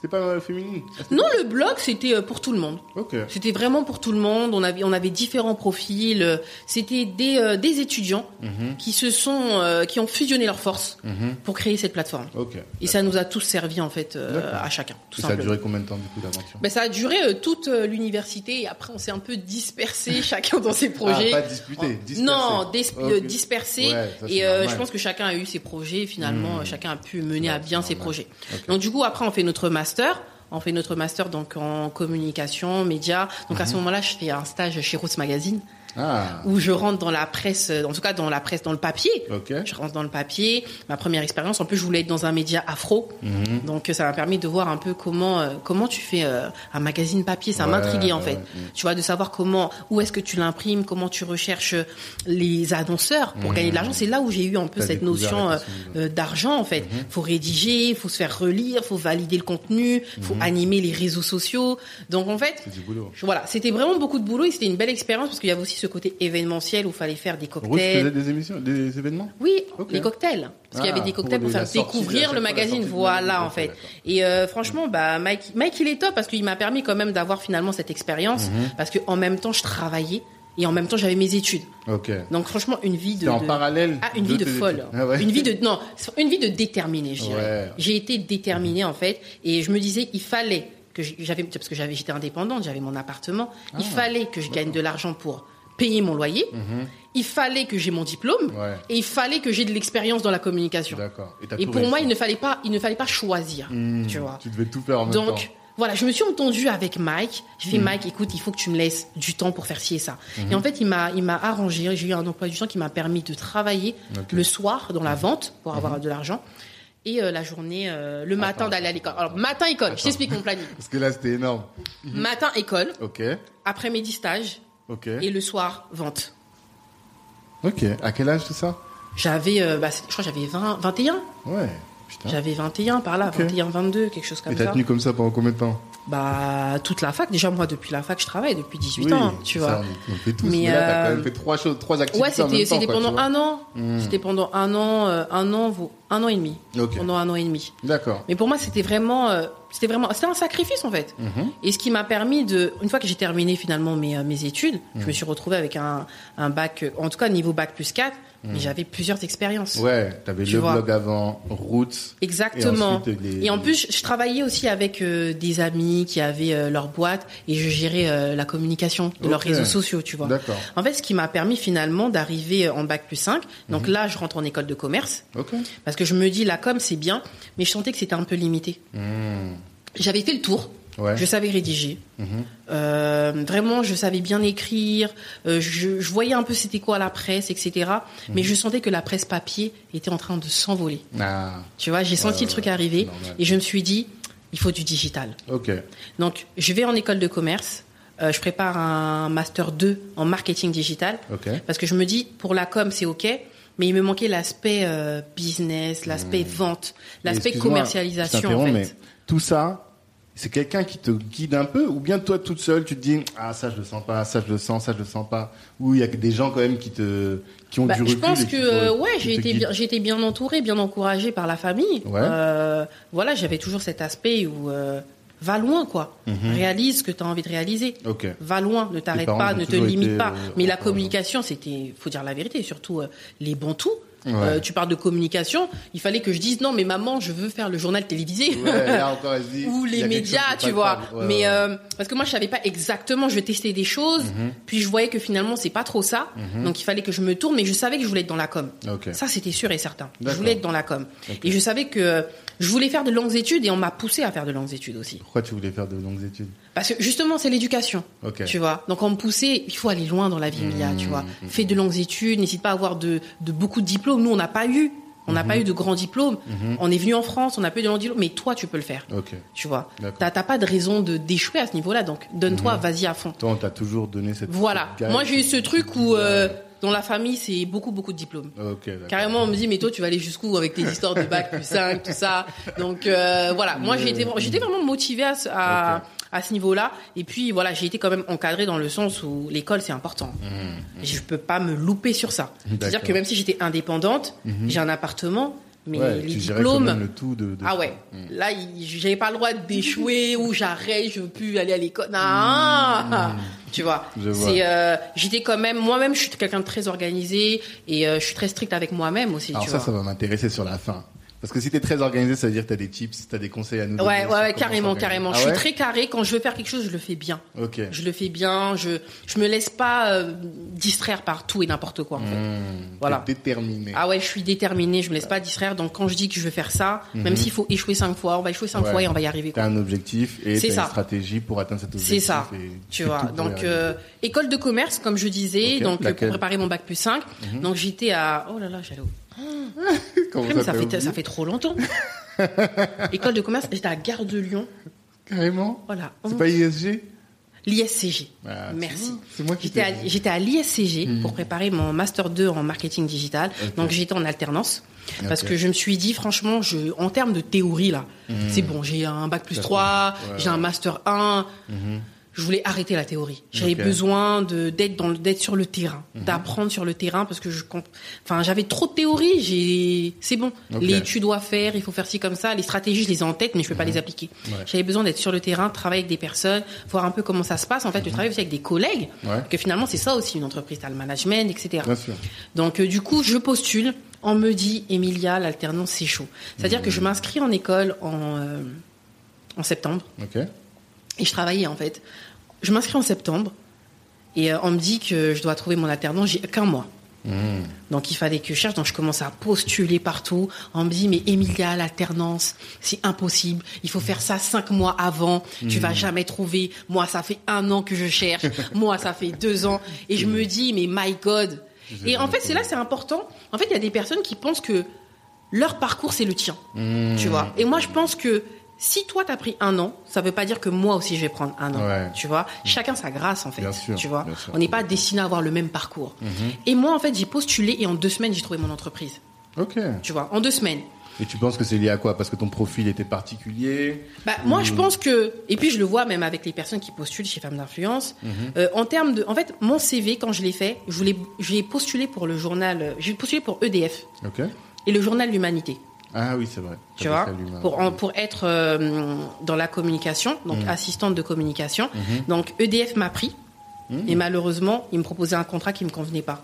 C'était pas féminine Non, le blog, c'était euh, pour tout le monde. C'était vraiment pour tout le monde. On avait, on avait différents profils. C'était des, euh, des étudiants Mhm. qui se sont, euh, qui ont fusionné leurs forces Mhm. pour créer cette plateforme. Et ça nous a tous servi en fait euh, à chacun, tout Et ça a duré combien de temps, du coup, l'aventure? Ben, ça a duré toute l'université et après on s'est un peu dispersé chacun dans ses projets. Ah, pas disputé, dispersé. Non, dis- dispersé. Ouais, ça, c'est et je pense que chacun a eu ses projets. Finalement, Hmm. chacun a pu mener Ouais, à bien ses normal. projets. Donc du coup, après, on fait notre master. On fait notre master donc en communication, médias. Donc à Mhm. ce moment-là, je fais un stage chez Roots Magazine Ah, où je rentre dans la presse, en tout cas dans la presse, dans le papier. ok. Je rentre dans le papier. Ma première expérience, en plus, je voulais être dans un média afro. Mhm. Donc, ça m'a permis de voir un peu comment euh, comment tu fais euh, un magazine papier. Ça Ouais, m'intriguait en fait. ouais. Tu vois, de savoir comment, où est-ce que tu l'imprimes, comment tu recherches euh, les annonceurs pour gagner de l'argent. C'est là où j'ai eu un peu. T'as cette notion euh, euh, d'argent en fait. Faut rédiger, faut se faire relire, faut valider le contenu, faut Mmh. animer les réseaux sociaux. Donc en fait, C'est du boulot. je- voilà, c'était vraiment beaucoup de boulot et c'était une belle expérience parce qu'il y avait aussi ce côté événementiel où il fallait faire des cocktails. des émissions, des événements Oui, Ok. les cocktails. Parce qu'il y avait Ah, des cocktails pour pour, faire sortie, découvrir le magazine. Voilà, en fait. Et euh, franchement, bah, Mike, Mike, il est top parce qu'il m'a permis quand même d'avoir finalement cette expérience. Mhm. Parce qu'en même temps, je travaillais et en même temps, j'avais mes études. Ok. Donc franchement, une vie de... En de- parallèle Ah, une de vie de folle. Ah ouais. Une vie de non, une vie de déterminée, je dirais. Ouais. J'ai été déterminée en fait et je me disais il fallait que j'avais parce que j'avais j'étais indépendante, j'avais mon appartement, il Ah. fallait que je gagne de l'argent pour payer mon loyer. Mhm. Il fallait que j'ai mon diplôme Ouais. et il fallait que j'ai de l'expérience dans la communication. Et tout pour moi, il ne fallait pas, il ne fallait pas choisir, Hmm, tu vois. Tu devais tout faire en même temps. Donc, voilà, je me suis entendue avec Mike. J'ai fait, Mhm. Mike, écoute, il faut que tu me laisses du temps pour faire ci et ça. Et en fait, il m'a, il m'a arrangé. J'ai eu un emploi du temps qui m'a permis de travailler le soir dans la vente pour avoir de l'argent. Et euh, la journée, euh, le matin Attends, d'aller à l'école. Alors, matin école, je t'explique mon planning. Parce que là, c'était énorme. Matin école, Ok. après-midi stage, Ok. et le soir vente. Ok. À quel âge tout ça? J'avais, euh, bah, je crois que j'avais 20, 21. Ouais. Putain. J'avais 21 par là, Ok. 21, 22, quelque chose comme Et t'as ça. tenu comme ça pendant combien de temps? Bah, toute la fac. Déjà, moi, depuis la fac, je travaille depuis 18 Oui, ans, tu ça, vois. On, on fait tous. Mais, Mais, là, t'as quand euh, même fait trois choses, trois activités Ouais, c'était temps, c'était pendant un an. Hmm. C'était pendant un an, euh, un an, Un an et demi. Pendant un an et demi. D'accord. Mais pour moi, c'était vraiment, euh, c'était vraiment, c'était un sacrifice en fait. Mhm. Et ce qui m'a permis de, une fois que j'ai terminé finalement mes, euh, mes études, je Mhm. me suis retrouvée avec un, un bac, euh, en tout cas niveau bac plus 4, mais j'avais plusieurs expériences. Ouais, t'avais Tu le vois. blog avant, Roots. Exactement. Et ensuite, les- Et en plus, je, je travaillais aussi avec euh, des amis qui avaient euh, leur boîte et je gérais euh, la communication de leurs réseaux sociaux, tu vois. D'accord. En fait, ce qui m'a permis finalement d'arriver en bac plus 5. Donc Mhm. là, je rentre en école de commerce Ok. parce que je me dis la com c'est bien, mais je sentais que c'était un peu limité. Hmm. J'avais fait le tour. Ouais. Je savais rédiger. Mhm. Euh, vraiment, je savais bien écrire. Euh, je, je voyais un peu c'était quoi la presse, etc. Mhm. Mais je sentais que la presse papier était en train de s'envoler. Ah, Tu vois, j'ai senti Ouais, le truc arriver normal. et je me suis dit, il faut du digital. ok. Donc, je vais en école de commerce. euh, je prépare un master 2 en marketing digital Ok. parce que je me dis, pour la com, c'est ok. Mais il me manquait l'aspect euh, business, l'aspect vente, l'aspect commercialisation en fait. mais tout ça, c'est quelqu'un qui te guide un peu ou bien toi toute seule tu te dis ah ça je le sens pas, ça je le sens, ça je le sens pas ou il y a des gens quand même qui te qui ont Bah, du je recul pense et que te- euh, ouais, j'ai été bien, j'ai été bien entourée, bien encouragée par la famille. Ouais. Euh, voilà, j'avais toujours cet aspect où euh, va loin quoi, Mhm. réalise ce que tu as envie de réaliser. Va loin, ne t'arrête pas, ne te limite été, pas. Mais la communication, c'était, faut dire la vérité, surtout euh, les bons tout. Ouais. Euh, tu parles de communication, il fallait que je dise non, mais maman, je veux faire le journal télévisé. Ouais, là encore elle se dit, ou les médias, tu vois. Ouais, mais euh, parce que moi, je savais pas exactement. Je testais des choses, Mhm. puis je voyais que finalement, c'est pas trop ça. Donc, il fallait que je me tourne, mais je savais que je voulais être dans la com. Ça, c'était sûr et certain. Je voulais être dans la com. Et je savais que je voulais faire de longues études, et on m'a poussé à faire de longues études aussi. Pourquoi tu voulais faire de longues études? Parce que justement, c'est l'éducation. Ok. Tu vois. Donc, on me poussait, il faut aller loin dans la vie, Emilia, tu vois. Mhm. Fais de longues études, n'hésite pas à avoir de, de beaucoup de diplômes. Nous, on n'a pas eu. On n'a pas eu de grands diplômes. On est venu en France, on n'a pas eu de grands diplômes, mais toi, tu peux le faire. Ok. Tu vois. T'as pas de raison de d'échouer à ce niveau-là, donc donne-toi, vas-y à fond. Toi on t'a toujours donné cette. Voilà. Moi, j'ai eu ce truc où, euh, dans la famille, c'est beaucoup, beaucoup de diplômes. Ok. d'accord. Carrément, on me dit, mais toi, tu vas aller jusqu'où avec tes histoires de bac plus 5, tout ça. Donc, euh, voilà. Moi, j'étais vraiment motivée à, ce- à, Ok. à ce niveau-là. Et puis, voilà, j'ai été quand même encadrée dans le sens où l'école, c'est important. Mhm. Je peux pas me louper sur ça. C'est-à-dire que même si j'étais indépendante, j'ai un appartement, mais Ouais, les diplômes. le tout de. de- Ah ouais, là, il- j'avais pas le droit d'échouer ou j'arrête, je veux plus aller à l'école. Non, tu vois. C'est, euh, j'étais quand même, moi-même, je suis quelqu'un de très organisé et euh, je suis très stricte avec moi-même aussi. Alors tu ça, vois. ça va m'intéresser sur la fin. Parce que si t'es très organisé, ça veut dire que t'as des tips, t'as des conseils à nous donner. Ouais, ouais, carrément, carrément. Ah je suis ouais très carré. Quand je veux faire quelque chose, je le fais bien. Ok. Je le fais bien. Je, je me laisse pas euh, distraire par tout et n'importe quoi. En fait. Mmh, Voilà. déterminé. Ah ouais, je suis déterminée. Je me laisse pas distraire. Donc quand je dis que je veux faire ça, même s'il faut échouer cinq fois, on va échouer cinq Mhm. Ouais. fois et on va y arriver. T'as un objectif et t'as une stratégie pour atteindre cet objectif. C'est ça. et Tu vois, donc euh, école de commerce, comme je disais, donc euh, laquelle Mhm. pour préparer mon bac plus 5. Donc j'étais à oh là là, j'allais où? Comment Après, mais ça fait oublié ça fait trop longtemps. école de commerce, j'étais à Gare de Lyon. Carrément. Voilà. C'est pas ISG L'ISCG. Ah, Merci. C'est moi qui J'étais t'ai à, dit. j'étais à l'ISCG pour préparer mon master 2 en marketing digital. Donc j'étais en alternance parce que je me suis dit franchement, je en termes de théorie là, c'est bon, j'ai un bac plus Ça 3, fait- ouais, j'ai un master 1. Mhm. Je voulais arrêter la théorie. J'avais besoin de d'être dans le- d'être sur le terrain, Mhm. d'apprendre sur le terrain parce que je enfin j'avais trop de théorie, j'ai c'est bon. Les tu dois faire, il faut faire ci comme ça, les stratégies je les ai en tête mais je peux pas les appliquer. Mhm. Ouais. J'avais besoin d'être sur le terrain, travailler avec des personnes, voir un peu comment ça se passe. En fait, tu travailles aussi avec des collègues. Mhm. Ouais. Que finalement c'est ça aussi une entreprise, t'as le management, etc. Bien sûr. Donc euh, du coup, je postule. On me dit, Emilia, l'alternance c'est chaud. C'est-à-dire que je m'inscris en école en euh, en septembre. Et je travaillais en fait. Je m'inscris en septembre et euh, on me dit que je dois trouver mon alternance. J'ai qu'un mois. Mmh. Donc il fallait que je cherche, donc je commence à postuler partout. On me dit mais Emilia, l'alternance, c'est impossible. Il faut faire ça cinq mois avant. Tu vas jamais trouver. Moi, ça fait un an que je cherche. Moi, ça fait deux ans. Et je me dis mais my God. Et en fait, c'est là, c'est important. En fait, il y a des personnes qui pensent que leur parcours c'est le tien. Mmh. Tu vois. Et moi, je pense que si toi t'as pris un an, ça veut pas dire que moi aussi je vais prendre un an. Ouais. Tu vois. Chacun sa grâce en fait. Bien sûr, tu vois. bien sûr. On n'est pas destiné à avoir le même parcours. Et moi, en fait, j'ai postulé et en deux semaines, j'ai trouvé mon entreprise. Ok. Tu vois, en deux semaines. Et tu penses que c'est lié à quoi? Parce que ton profil était particulier? Bah, moi, je pense que, et puis je le vois même avec les personnes qui postulent chez Femmes d'influence, Mhm. euh, en termes de, en fait, mon CV quand je l'ai fait, je voulais, j'ai postulé pour le journal, euh, j'ai postulé pour EDF Ok. et le journal L'Humanité. Ah oui, c'est vrai. Tu vois, pour, en- pour être euh, dans la communication, donc Mm. assistante de communication. Mhm. Donc EDF m'a pris. Mhm. Et malheureusement, il me proposait un contrat qui me convenait pas.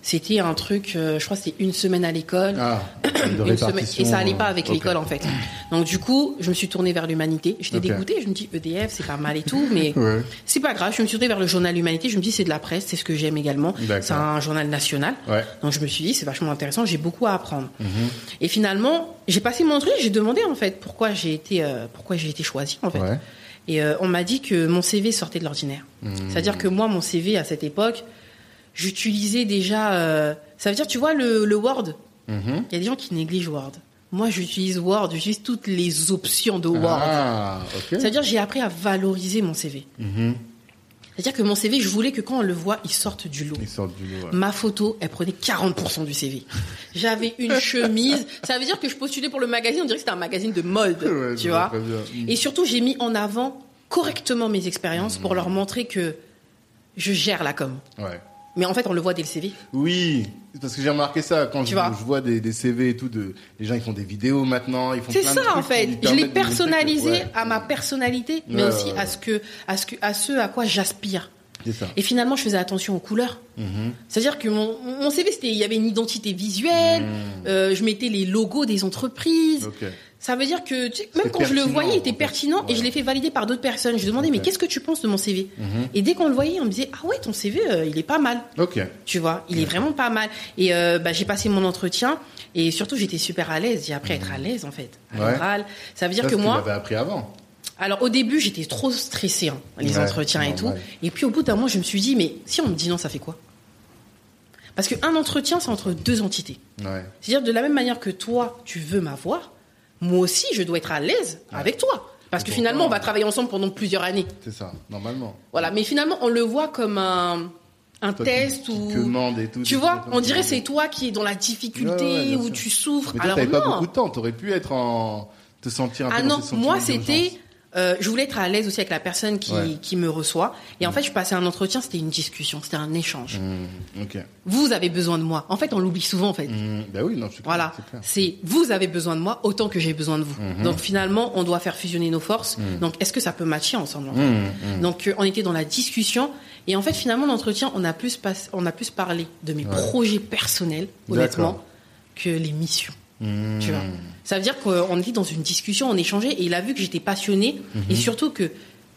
C'était un truc, euh, je crois que c'était une semaine à l'école. Ah, de répartition. et ça allait pas avec ok. l'école en fait. Donc du coup, je me suis tournée vers l'humanité. J'étais Ok. dégoûtée. Je me dis EDF, c'est pas mal et tout, mais Ouais. c'est pas grave. Je me suis tournée vers le journal Humanité. Je me dis c'est de la presse, c'est ce que j'aime également. C'est un journal national. Ouais. Donc je me suis dit c'est vachement intéressant. J'ai beaucoup à apprendre. Mhm. Et finalement, j'ai passé mon truc. J'ai demandé en fait pourquoi j'ai été euh, pourquoi j'ai été choisie en fait. Ouais. Et euh, on m'a dit que mon CV sortait de l'ordinaire. Mhm. C'est-à-dire que moi, mon CV à cette époque, j'utilisais déjà. euh, ça veut dire, tu vois, le, le Word? Mhm. Il y a des gens qui négligent Word. Moi, j'utilise Word, j'utilise toutes les options de Word. Ah, ok. Ça veut dire, j'ai appris à valoriser mon CV. Mhm. C'est-à-dire que mon CV, je voulais que quand on le voit, il sorte du lot. Ils sortent du lot. ouais. Ma photo, elle prenait 40% du CV. J'avais une chemise. Ça veut dire que je postulais pour le magazine, on dirait que c'était un magazine de mode. Ouais, tu vois. Mhm. Et surtout, j'ai mis en avant correctement mes expériences pour leur montrer que je gère la com. Ouais. Mais en fait, on le voit dès le CV. Oui, parce que j'ai remarqué ça quand Tu je, vois. je vois des, des CV et tout de les gens ils font des vidéos maintenant, ils font C'est ça de trucs en fait. Je l'ai personnalisé ouais. à ma personnalité, mais Ouais, aussi ouais, à ce que, à ce que, à ce à quoi j'aspire. Ça. Et finalement, je faisais attention aux couleurs. Mhm. C'est-à-dire que mon, mon CV, c'était, il y avait une identité visuelle. Mhm. euh, je mettais les logos des entreprises. Ok. Ça veut dire que tu sais, même quand je le voyais, il était pertinent et je l'ai fait valider par d'autres personnes. Je demandais Ok. mais qu'est-ce que tu penses de mon CV Mhm. Et dès qu'on le voyait, on me disait ah ouais ton CV euh, il est pas mal. Ok. Tu vois, il est vraiment pas mal. Et euh, bah, j'ai passé mon entretien et surtout j'étais super à l'aise. J'ai appris à être à l'aise en fait. À Ouais. Ça veut dire Ça, que moi, Tu l'avais appris avant. alors au début j'étais trop stressée hein, les Ouais, entretiens et tout. Et puis au bout d'un mois je me suis dit mais si on me dit non ça fait quoi? Parce qu'un entretien c'est entre deux entités. C'est-à-dire de la même manière que toi, tu veux m'avoir, moi aussi, je dois être à l'aise avec toi. Parce que finalement, on va travailler ensemble pendant plusieurs années. C'est ça, normalement. Voilà. Mais finalement, on le voit comme un, un Toi qui- test qui ou. commande et tout. Tu vois, on dirait c'est toi qui es dans la difficulté, où tu souffres. Mais toi, Alors t'avais pas non. beaucoup de temps. T'aurais pu être en te sentir un peu Ah non, moi c'était. Euh, je voulais être à l'aise aussi avec la personne qui, Ouais. qui me reçoit. Et en fait, je passais un entretien, c'était une discussion, c'était un échange. Mhm. Ok. Vous avez besoin de moi. En fait, on l'oublie souvent, en fait. Mhm. Bah oui, non, clair, Voilà, c'est c'est vous avez besoin de moi autant que j'ai besoin de vous. Mhm. Donc finalement, on doit faire fusionner nos forces. Donc est-ce que ça peut matcher ensemble en fait. Donc euh, on était dans la discussion et en fait finalement l'entretien, on a plus pas- on a plus parlé de mes Ouais. projets personnels honnêtement que les missions. Mhm. Tu vois. Ça veut dire qu'on était dans une discussion, on échangeait et il a vu que j'étais passionnée et surtout que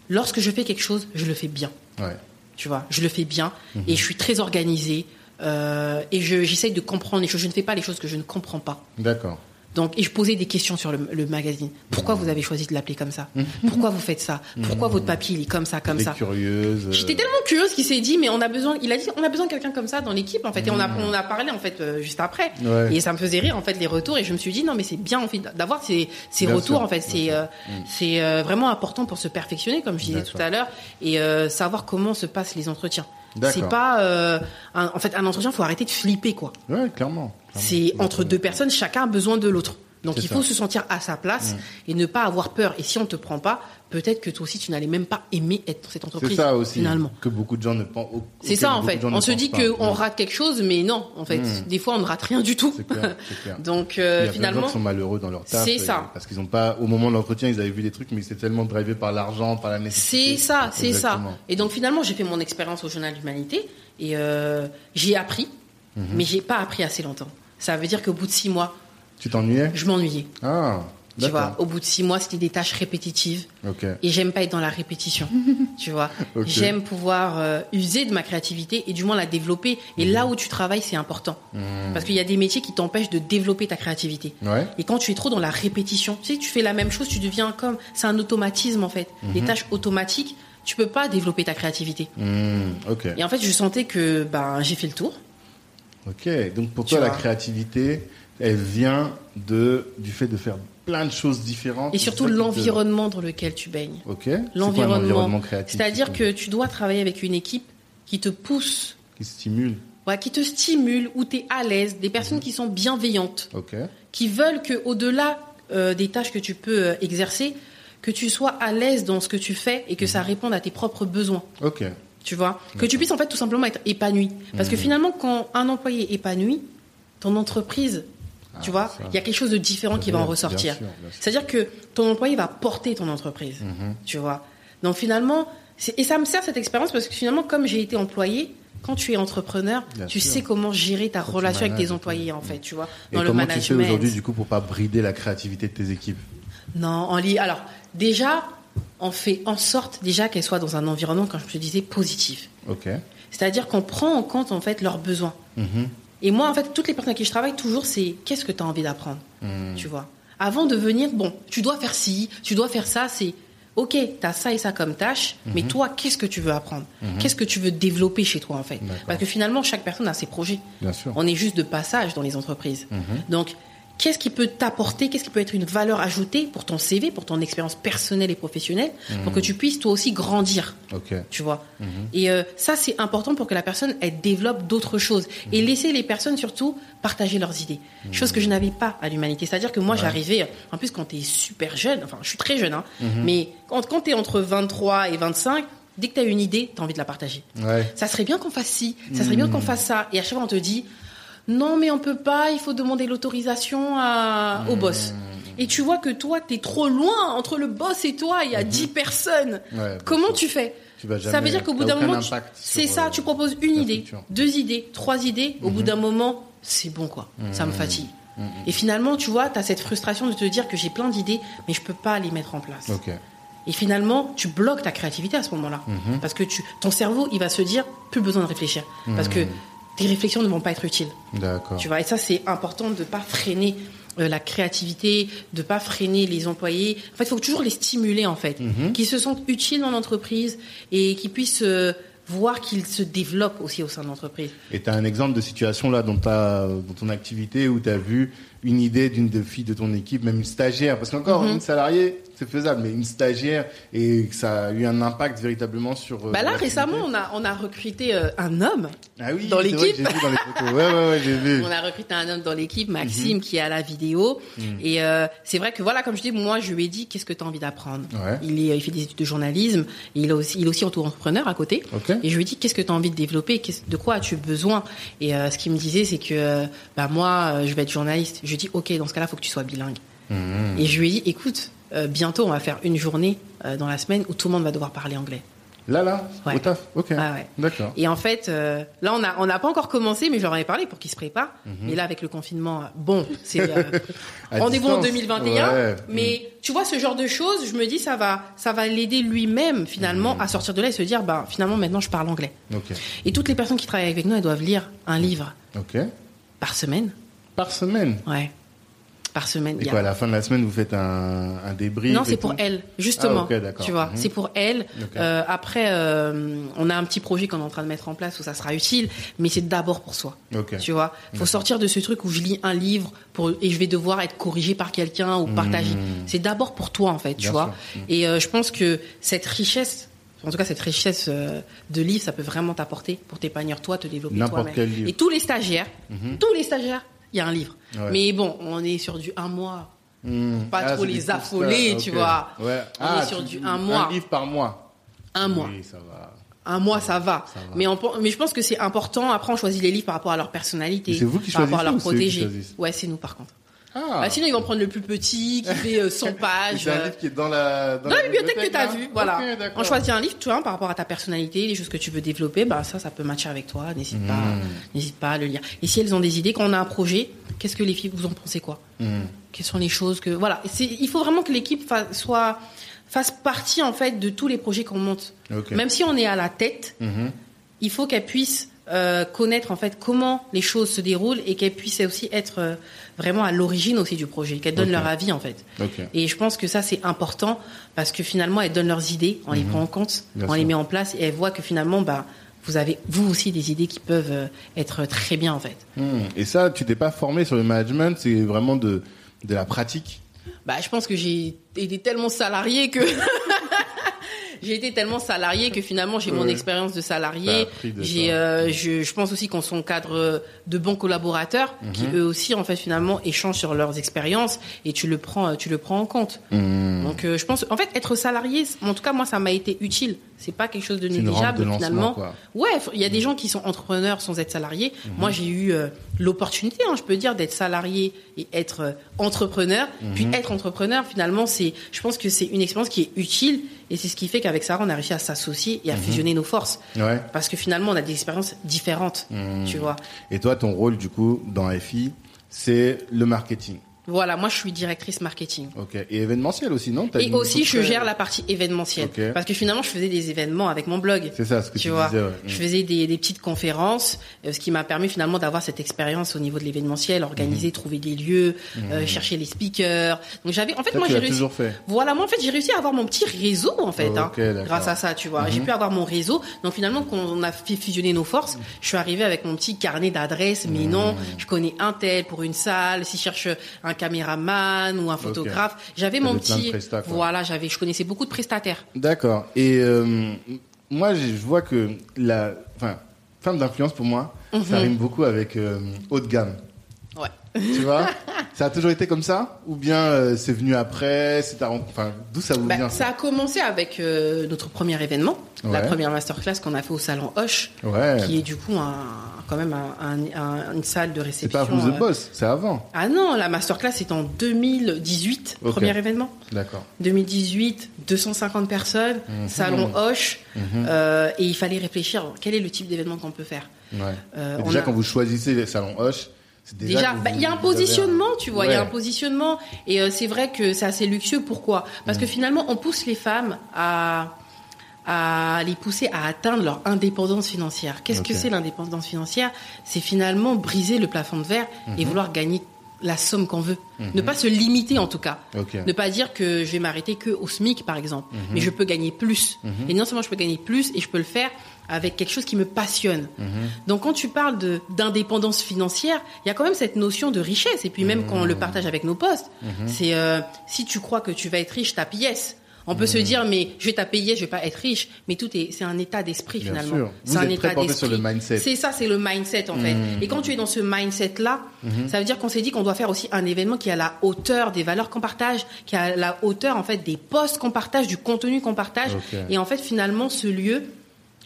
lorsque je fais quelque chose, je le fais bien. Ouais. Tu vois, je le fais bien Mhm. et je suis très organisée euh, et je- j'essaye de comprendre les choses. Je ne fais pas les choses que je ne comprends pas. D'accord. Donc, et je posais des questions sur le, le magazine. Pourquoi vous avez choisi de l'appeler comme ça? Pourquoi vous faites ça? Pourquoi votre papier il est comme ça, comme ça? curieuse. euh, J'étais tellement curieuse qu'il s'est dit, mais on a besoin. Il a dit, on a besoin de quelqu'un comme ça dans l'équipe en fait. Et on a, on a parlé en fait euh, juste après. Ouais. Et ça me faisait rire en fait les retours. Et je me suis dit, non mais c'est bien en fait d'avoir ces, ces Bien retours sûr, en fait. C'est euh, c'est euh, vraiment important pour se perfectionner, comme je disais tout à l'heure, et euh, savoir comment se passent les entretiens. C'est pas, euh, un- en fait, un entretien, faut arrêter de flipper quoi. Ouais, clairement. C'est entre deux personnes, chacun a besoin de l'autre. Donc il ça. faut se sentir à sa place et ne pas avoir peur. Et si on te prend pas, peut-être que toi aussi tu n'allais même pas aimer être dans cette C'est entreprise. ça aussi. Finalement. Que beaucoup de gens ne pensent. C'est ça en fait. On se dit qu'on rate quelque chose, mais non, en fait, Mm. des fois on ne rate rien du tout. C'est clair, c'est clair. Donc Il y euh, a plein de gens finalement, qui sont malheureux dans leur taf. c'est et- ça. Parce qu'ils n'ont pas, au moment de l'entretien, ils avaient vu des trucs, mais c'est tellement drivé par l'argent, par la nécessité. c'est ça, c'est ça. Et donc finalement, j'ai fait mon expérience au journal d'humanité et euh, j'ai appris, Mhm. mais j'ai pas appris assez longtemps. Ça veut dire qu'au bout de six mois, Tu t'ennuyais? je m'ennuyais. Ah, Tu vois, au bout de six mois, c'était des tâches répétitives. Et j'aime pas être dans la répétition, tu vois. J'aime pouvoir euh, user de ma créativité et du moins la développer. Et là où tu travailles, c'est important. Mhm. Parce qu'il y a des métiers qui t'empêchent de développer ta créativité. Ouais. Et quand tu es trop dans la répétition, tu sais, tu fais la même chose, tu deviens comme... C'est un automatisme, en fait. Les Mhm. tâches automatiques, tu peux pas développer ta créativité. Mhm. Et en fait, je sentais que ben, j'ai fait le tour. Ok. Donc pour Tu toi, la vois. créativité, elle vient de du fait de faire plein de choses différentes. Et surtout te- l'environnement dans lequel tu baignes. Ok. L'environnement. C'est-à-dire que tu dois travailler avec une équipe qui te pousse qui stimule. Ouais, qui te stimule, où tu es à l'aise, des personnes qui sont bienveillantes, qui veulent que au-delà euh, des tâches que tu peux euh, exercer, que tu sois à l'aise dans ce que tu fais et que ça réponde à tes propres besoins. Ok. Tu vois? Que tu puisses en fait tout simplement être épanoui. Parce que finalement, quand un employé est épanoui, ton entreprise tu vois, il y a quelque chose de différent qui va en ressortir. C'est-à-dire que ton employé va porter ton entreprise, Mhm. tu vois. Donc finalement, et ça me sert cette expérience parce que finalement, comme j'ai été employé, quand tu es entrepreneur, Bien tu sûr. sais comment gérer ta Quand relation avec et tes employés, en fait, tu vois, Et dans le comment tu fais management. aujourd'hui, du coup, pour pas brider la créativité de tes équipes? Non, en lit. Alors, déjà, on fait en sorte déjà qu'elles soient dans un environnement, comme je te disais, positif. Ok. C'est-à-dire qu'on prend en compte en fait leurs besoins. Mhm. Et moi, en fait, toutes les personnes avec qui je travaille toujours, c'est qu'est-ce que tu as envie d'apprendre, Mhm. tu vois. Avant de venir, bon, tu dois faire ci, tu dois faire ça, c'est ok, tu as ça et ça comme tâche, mais toi, qu'est-ce que tu veux apprendre Qu'est-ce que tu veux développer chez toi, en fait? Parce que finalement, chaque personne a ses projets. Bien sûr. On est juste de passage dans les entreprises. Donc, qu'est-ce qui peut t'apporter, qu'est-ce qui peut être une valeur ajoutée pour ton CV, pour ton expérience personnelle et professionnelle, Mhm. pour que tu puisses toi aussi grandir, tu vois? Mhm. Et euh, ça, c'est important pour que la personne elle développe d'autres choses et Mhm. laisser les personnes surtout partager leurs idées. Chose que je n'avais pas à l'humanité. C'est-à-dire que moi, j'arrivais, en plus, quand tu es super jeune, enfin, je suis très jeune, hein, Mhm. mais quand, quand tu es entre 23 et 25, dès que tu as une idée, tu as envie de la partager. Ouais. Ça serait bien qu'on fasse ci, ça serait bien qu'on fasse ça. Et à chaque fois, on te dit, non, mais on peut pas, il faut demander l'autorisation à- au boss. Et tu vois que toi, tu es trop loin entre le boss et toi, il y a 10 personnes. Ouais, bien Comment sûr. tu fais Ça veut dire qu'au bout d'un moment, c'est ça, euh, tu proposes une idée, deux idées, trois idées, au bout d'un moment, c'est bon quoi, ça me fatigue. Et finalement, tu vois, tu as cette frustration de te dire que j'ai plein d'idées, mais je peux pas les mettre en place. Et finalement, tu bloques ta créativité à ce moment-là. Parce que tu, ton cerveau, il va se dire, plus besoin de réfléchir. Parce que tes réflexions ne vont pas être utiles. D'accord. Tu vois, et ça, c'est important de pas freiner euh, la créativité, de pas freiner les employés. En fait, il faut toujours les stimuler, en fait, Mhm. qu'ils se sentent utiles dans l'entreprise et qu'ils puissent euh, voir qu'ils se développent aussi au sein de l'entreprise. Et tu as un exemple de situation là dans, ta, dans ton activité où tu as vu une idée d'une des filles de ton équipe, même une stagiaire, parce qu'encore Mhm. une salariée, c'est faisable, mais une stagiaire et que ça a eu un impact véritablement sur. euh, Bah là, récemment, on a, on a recruté euh, un homme. ah oui, dans l'équipe. J'ai vu dans les photos. Ouais, ouais, ouais, j'ai vu. On a recruté un homme dans l'équipe, Mhm. Maxime, qui est à la vidéo. Et euh, c'est vrai que voilà, comme je dis, moi, je lui ai dit, qu'est-ce que tu as envie d'apprendre? Il, est, il fait des études de journalisme. Il est aussi, il est aussi auto-entrepreneur à côté. Et je lui ai dit, qu'est-ce que tu as envie de développer? De quoi as-tu besoin? Et euh, ce qu'il me disait, c'est que bah, moi, je vais être journaliste. Je lui ai dit, ok, dans ce cas-là, faut que tu sois bilingue. Mhm. Et je lui ai dit, écoute, euh, bientôt, on va faire une journée euh, dans la semaine où tout le monde va devoir parler anglais. Là, là, Ouais. au taf. Ok. Ah ouais. D'accord. Et en fait, euh, là, on n'a on n'a pas encore commencé, mais je leur en ai parlé pour qu'ils se préparent. Et là, avec le confinement, bon, c'est Mhm. Rendez-vous en distance. 2021. Ouais. Mais tu vois, ce genre de choses, je me dis, ça va, ça va l'aider lui-même, finalement, à sortir de là et se dire, bah, finalement, maintenant, je parle anglais. Et toutes les personnes qui travaillent avec nous, elles doivent lire un livre par semaine. Par semaine. Ouais. Par semaine. Et a- quoi, à la fin de la semaine, vous faites un, un débrief Non, et c'est pour elle, justement. Ah, ok, d'accord. tu vois, Mhm. c'est pour elle. Euh, après, euh, on a un petit projet qu'on est en train de mettre en place où ça sera utile, mais c'est d'abord pour soi. Ok. Tu vois, faut sortir de ce truc où je lis un livre pour et je vais devoir être corrigé par quelqu'un ou partagé. C'est d'abord pour toi en fait, tu. Bien vois. Mmh. Et euh, je pense que cette richesse, en tout cas cette richesse euh, de livres, ça peut vraiment t'apporter pour t'épanouir toi, te développer toi-même. Et tous les stagiaires, tous les stagiaires, il y a un livre. Ouais. Mais bon, on est sur du un mois. Hmm. Pas trop c'est les affoler, tu vois. Ouais. On Ah, est sur tu- du un mois. Un livre par mois. Un mois. Oui, ça va. Un mois, ça va. Ça va. Mais, on, mais je pense que c'est important. Après, on choisit les livres par rapport à leur personnalité. Vous qui par rapport à leur choisissent Ouais, c'est nous par contre. Ah. Bah, sinon, ils vont prendre le plus petit, qui fait euh, 100 pages. C'est un euh, livre qui est dans la, Dans la bibliothèque que tu as vue, voilà. On choisit un livre, tu vois, par rapport à ta personnalité, les choses que tu veux développer, bah ça, ça peut matcher avec toi. N'hésite Hmm. pas, n'hésite pas à le lire. Et si elles ont des idées, quand on a un projet, qu'est-ce que les filles vous en pensez quoi Hmm. Quelles sont les choses que voilà, il faut vraiment que l'équipe soit fasse partie en fait de tous les projets qu'on monte. Même si on est à la tête, Mhm. il faut qu'elle puisse euh, connaître en fait comment les choses se déroulent et qu'elle puisse aussi être euh, vraiment à l'origine aussi du projet, qu'elles donnent leur avis en fait. Et je pense que ça c'est important parce que finalement elles donnent leurs idées, on les prend en compte, Mhm. Bien on les met en place et elles voient que finalement bah vous avez vous aussi des idées qui peuvent euh, être très bien en fait. Hmm. Et ça, tu t'es pas formé sur le management, c'est vraiment de, de la pratique? Bah je pense que j'ai été tellement salarié que j'ai été tellement salarié que finalement j'ai mon expérience de salarié. J'ai, euh, je, je pense aussi qu'on sont cadre de bons collaborateurs qui Mhm. eux aussi en fait finalement échangent sur leurs expériences et tu le prends, tu le prends en compte. Mmh. Donc euh, je pense, en fait, être salarié, en tout cas moi ça m'a été utile. C'est pas quelque chose de négligeable de finalement. quoi. Ouais, il y a des gens qui sont entrepreneurs sans être salariés. Mhm. Moi, j'ai eu euh, l'opportunité, hein, je peux dire, d'être salarié et être euh, entrepreneur. Puis Mhm. être entrepreneur, finalement, c'est, je pense que c'est une expérience qui est utile et c'est ce qui fait qu'avec Sarah, on a réussi à s'associer et à Mhm. fusionner nos forces. Ouais. Parce que finalement, on a des expériences différentes, Mmh. tu vois. Et toi, ton rôle, du coup, dans FI, c'est le marketing. Voilà, moi, je suis directrice marketing. Ok. Et événementiel aussi, non? Et aussi, je très- gère la partie événementielle. Ok. Parce que finalement, je faisais des événements avec mon blog. C'est ça, ce que tu, tu vois, disais. ouais. je Mmh. faisais des, des petites conférences, euh, ce qui m'a permis finalement d'avoir cette expérience au niveau de l'événementiel, organiser, Mhm. trouver des lieux, euh, chercher les speakers. Donc j'avais, en fait, Ça, moi j'ai réussi. toujours fait. Voilà, moi en fait j'ai réussi à avoir mon petit réseau en fait, hein, grâce à ça, tu vois. J'ai Mhm. pu avoir mon réseau. Donc finalement, quand on a fait fusionner nos forces, je suis arrivée avec mon petit carnet d'adresses, mes noms. Je connais un tel pour une salle. Si je cherche un caméraman ou un photographe, j'avais mon petit. voilà, j'avais, je connaissais beaucoup de prestataires. D'accord. Et euh, moi, je vois que la, enfin, femme d'influence pour moi, ça Mhm. rime beaucoup avec euh, haut de gamme. Tu vois Ça a toujours été comme ça Ou bien euh, c'est venu après c'est ta Enfin, d'où ça vous Bah, vient ça a commencé avec euh, notre premier événement, la première masterclass qu'on a fait au salon Hoche, Ouais. qui est du coup un, quand même un- un- un- une salle de C'est réception. pas Who's the euh, Boss, c'est avant. Ah non, la masterclass c'est en 2018, Ok. premier événement. D'accord. 2018, 250 personnes, Mhm. salon Hoche, Mhm. euh, et il fallait réfléchir quel est le type d'événement qu'on peut faire. Ouais. Déjà, a- quand vous choisissez les salons Hoche, c'est déjà. Bah, il y a un avez positionnement, tu vois, il y a un positionnement, et euh, c'est vrai que c'est assez luxueux. Pourquoi? Parce Mm. que finalement, on pousse les femmes à à les pousser à atteindre leur indépendance financière. Qu'est-ce que c'est l'indépendance financière? C'est finalement briser le plafond de verre et vouloir gagner la somme qu'on veut. Ne pas se limiter en tout cas. Ne pas dire que je vais m'arrêter que au SMIC par exemple, Mhm. mais je peux gagner plus. Et non seulement je peux gagner plus, et je peux le faire avec quelque chose qui me passionne. Mhm. Donc quand tu parles de d'indépendance financière, il y a quand même cette notion de richesse. Et puis même quand on le partage avec nos postes, c'est euh, si tu crois que tu vas être riche, tape yes. On peut se dire mais je vais taper yes, je vais pas être riche. Mais tout est c'est un état d'esprit finalement. C'est un état d'esprit. C'est ça, c'est le mindset en fait. Mhm. Et quand tu es dans ce mindset là, ça veut dire qu'on s'est dit qu'on doit faire aussi un événement qui est à la hauteur des valeurs qu'on partage, qui est à la hauteur en fait des posts qu'on partage, du contenu qu'on partage. Et en fait finalement ce lieu,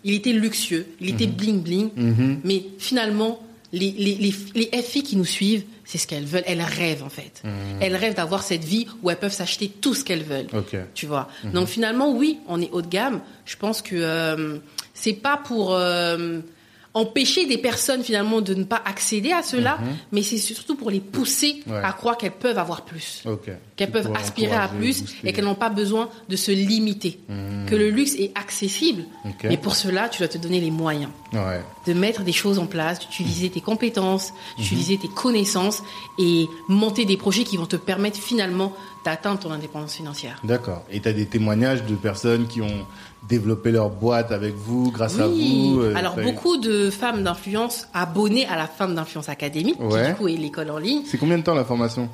il était luxueux, il était bling bling. Mhm. Mais finalement, les, les, les, les filles qui nous suivent, c'est ce qu'elles veulent. Elles rêvent, en fait. Elles rêvent d'avoir cette vie où elles peuvent s'acheter tout ce qu'elles veulent. Tu vois. Donc finalement, oui, on est haut de gamme. Je pense que euh, c'est pas pour euh, empêcher des personnes finalement de ne pas accéder à cela, mais c'est surtout pour les pousser Ouais. à croire qu'elles peuvent avoir plus qu'elles peuvent aspirer à plus booster. et qu'elles n'ont pas besoin de se limiter. Que le luxe est accessible. Ok. Mais pour cela, tu dois te donner les moyens Ouais. de mettre des choses en place, d'utiliser tes compétences, Mhm. d'utiliser tes connaissances et monter des projets qui vont te permettre finalement d'atteindre ton indépendance financière. D'accord. Et tu as des témoignages de personnes qui ont développé leur boîte avec vous, grâce à Oui, vous. euh, alors beaucoup de femmes d'influence abonnées à la Femme d'influence Academy, qui Ouais. du coup est l'école en ligne. C'est combien de temps la formation?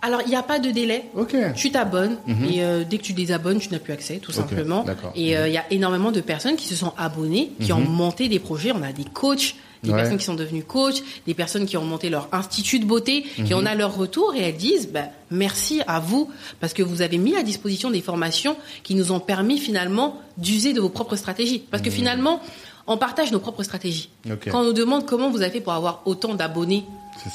Alors il n'y a pas de délai. Tu t'abonnes Mhm. et euh, dès que tu désabonnes, tu n'as plus accès, tout simplement. Et euh, il y a énormément de personnes qui se sont abonnées, qui ont Mhm. monté des projets. On a des coachs, des Ouais. personnes qui sont devenues coachs, des personnes qui ont monté leur institut de beauté, Mhm. qui en a leur retour et elles disent ben, merci à vous parce que vous avez mis à disposition des formations qui nous ont permis finalement d'user de vos propres stratégies. Parce que finalement, on partage nos propres stratégies. Mhm. Quand on nous demande comment vous avez fait pour avoir autant d'abonnés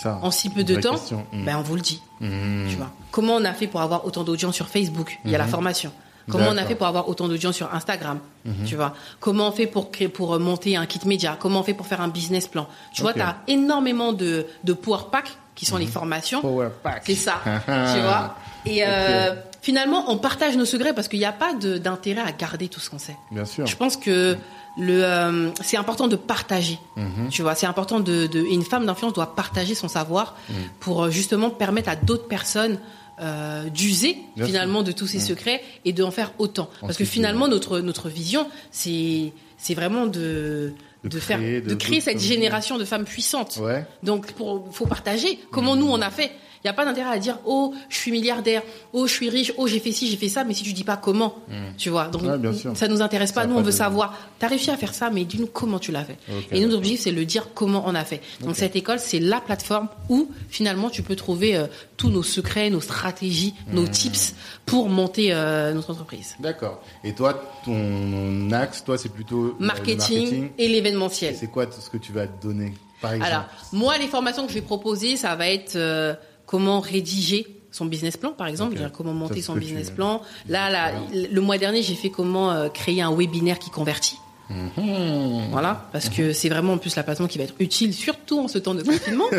ça. en si peu de temps. Mm. ben on vous le dit. Mhm. Tu vois. Comment on a fait pour avoir autant d'audience sur Facebook? Il y a la formation. Comment on a Mhm. Mhm. fait pour avoir autant d'audience sur Instagram Tu vois? Comment on fait pour créer, pour euh, monter un kit média? Comment on fait pour faire un business plan? Tu vois. Mhm. tu as énormément de, de power pack qui sont les formations. Power pack. C'est ça. tu vois? Et euh, finalement, on partage nos secrets parce qu'il n'y a pas de- d'intérêt à garder tout ce qu'on sait. Bien sûr. Je pense que le euh, c'est important de partager. Mhm. Tu vois, c'est important de, de une femme d'influence doit partager son savoir Mhm. pour justement permettre à d'autres personnes euh, d'user finalement de tous ces secrets et d'en faire autant. Parce que finalement notre notre vision c'est c'est vraiment de De de, faire créer, de, de- créer de- cette génération de femmes puissantes. Ouais. Donc pour faut partager comment nous on a fait. Il n'y a pas d'intérêt à dire oh je suis milliardaire, oh je suis riche, oh j'ai fait ci, j'ai fait ça, mais si tu dis pas comment, tu vois. Donc Ouais, bien sûr. ça nous intéresse pas. Ça Nous on veut de- savoir. T'as réussi à faire ça, mais dis-nous comment tu l'as fait. Et notre objectif c'est le dire comment on a fait. Donc cette école c'est la plateforme où finalement tu peux trouver euh, tous nos secrets, nos stratégies, Hmm. nos tips pour monter euh, notre entreprise. D'accord. Et toi, ton axe, toi, c'est plutôt le Marketing, et l'événementiel. C'est quoi ce que tu vas donner, par exemple? Alors, moi, les formations que je vais proposer, ça va être euh, comment rédiger son business plan, par exemple, comment monter son business tu- plan. Là, là, le mois dernier, j'ai fait comment euh, créer un webinaire qui convertit. Mhm. Voilà, parce que c'est vraiment en plus la plateforme qui va être utile, surtout en ce temps de confinement.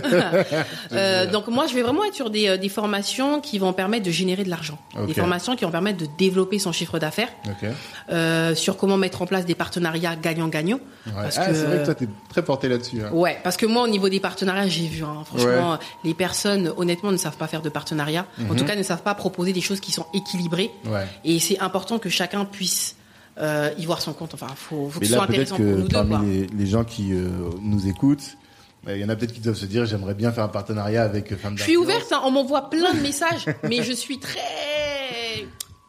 Euh, donc moi, je vais vraiment être sur des, euh, des formations qui vont permettre de générer de l'argent, des formations qui vont permettre de développer son chiffre d'affaires, euh, sur comment mettre en place des partenariats gagnant-gagnant. Ouais. Parce ah, que- c'est vrai que toi, t'es très porté là-dessus. hein. Ouais, parce que moi, au niveau des partenariats, j'ai vu, hein, franchement, les personnes, honnêtement, ne savent pas faire de partenariat. En Mhm. tout cas, ne savent pas proposer des choses qui sont équilibrées. Ouais. Et c'est important que chacun puisse euh, y voir son compte. Enfin, faut, faut que ce soit intéressant pour nous deux. Parmi les, les gens qui euh, nous écoutent, euh, il y en a peut-être qui doivent se dire j'aimerais bien faire un partenariat avec Femmes Je suis ouverte, hein, on m'envoie plein de messages, mais je suis très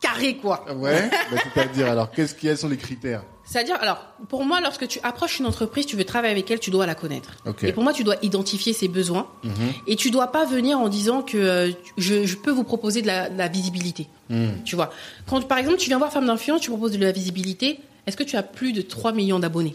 carré, quoi. Ouais, bah, c'est-à-dire, alors, qu'est-ce, quels sont les critères? C'est-à-dire, alors, pour moi, lorsque tu approches une entreprise, tu veux travailler avec elle, tu dois la connaître. Ok. Et pour moi, tu dois identifier ses besoins. Mhm. Et tu dois pas venir en disant que euh, je, je peux vous proposer de la, de la visibilité. Mhm. Tu vois. Quand, par exemple, tu viens voir Femme d'influence, tu proposes de la visibilité. Est-ce que tu as plus de 3 millions d'abonnés?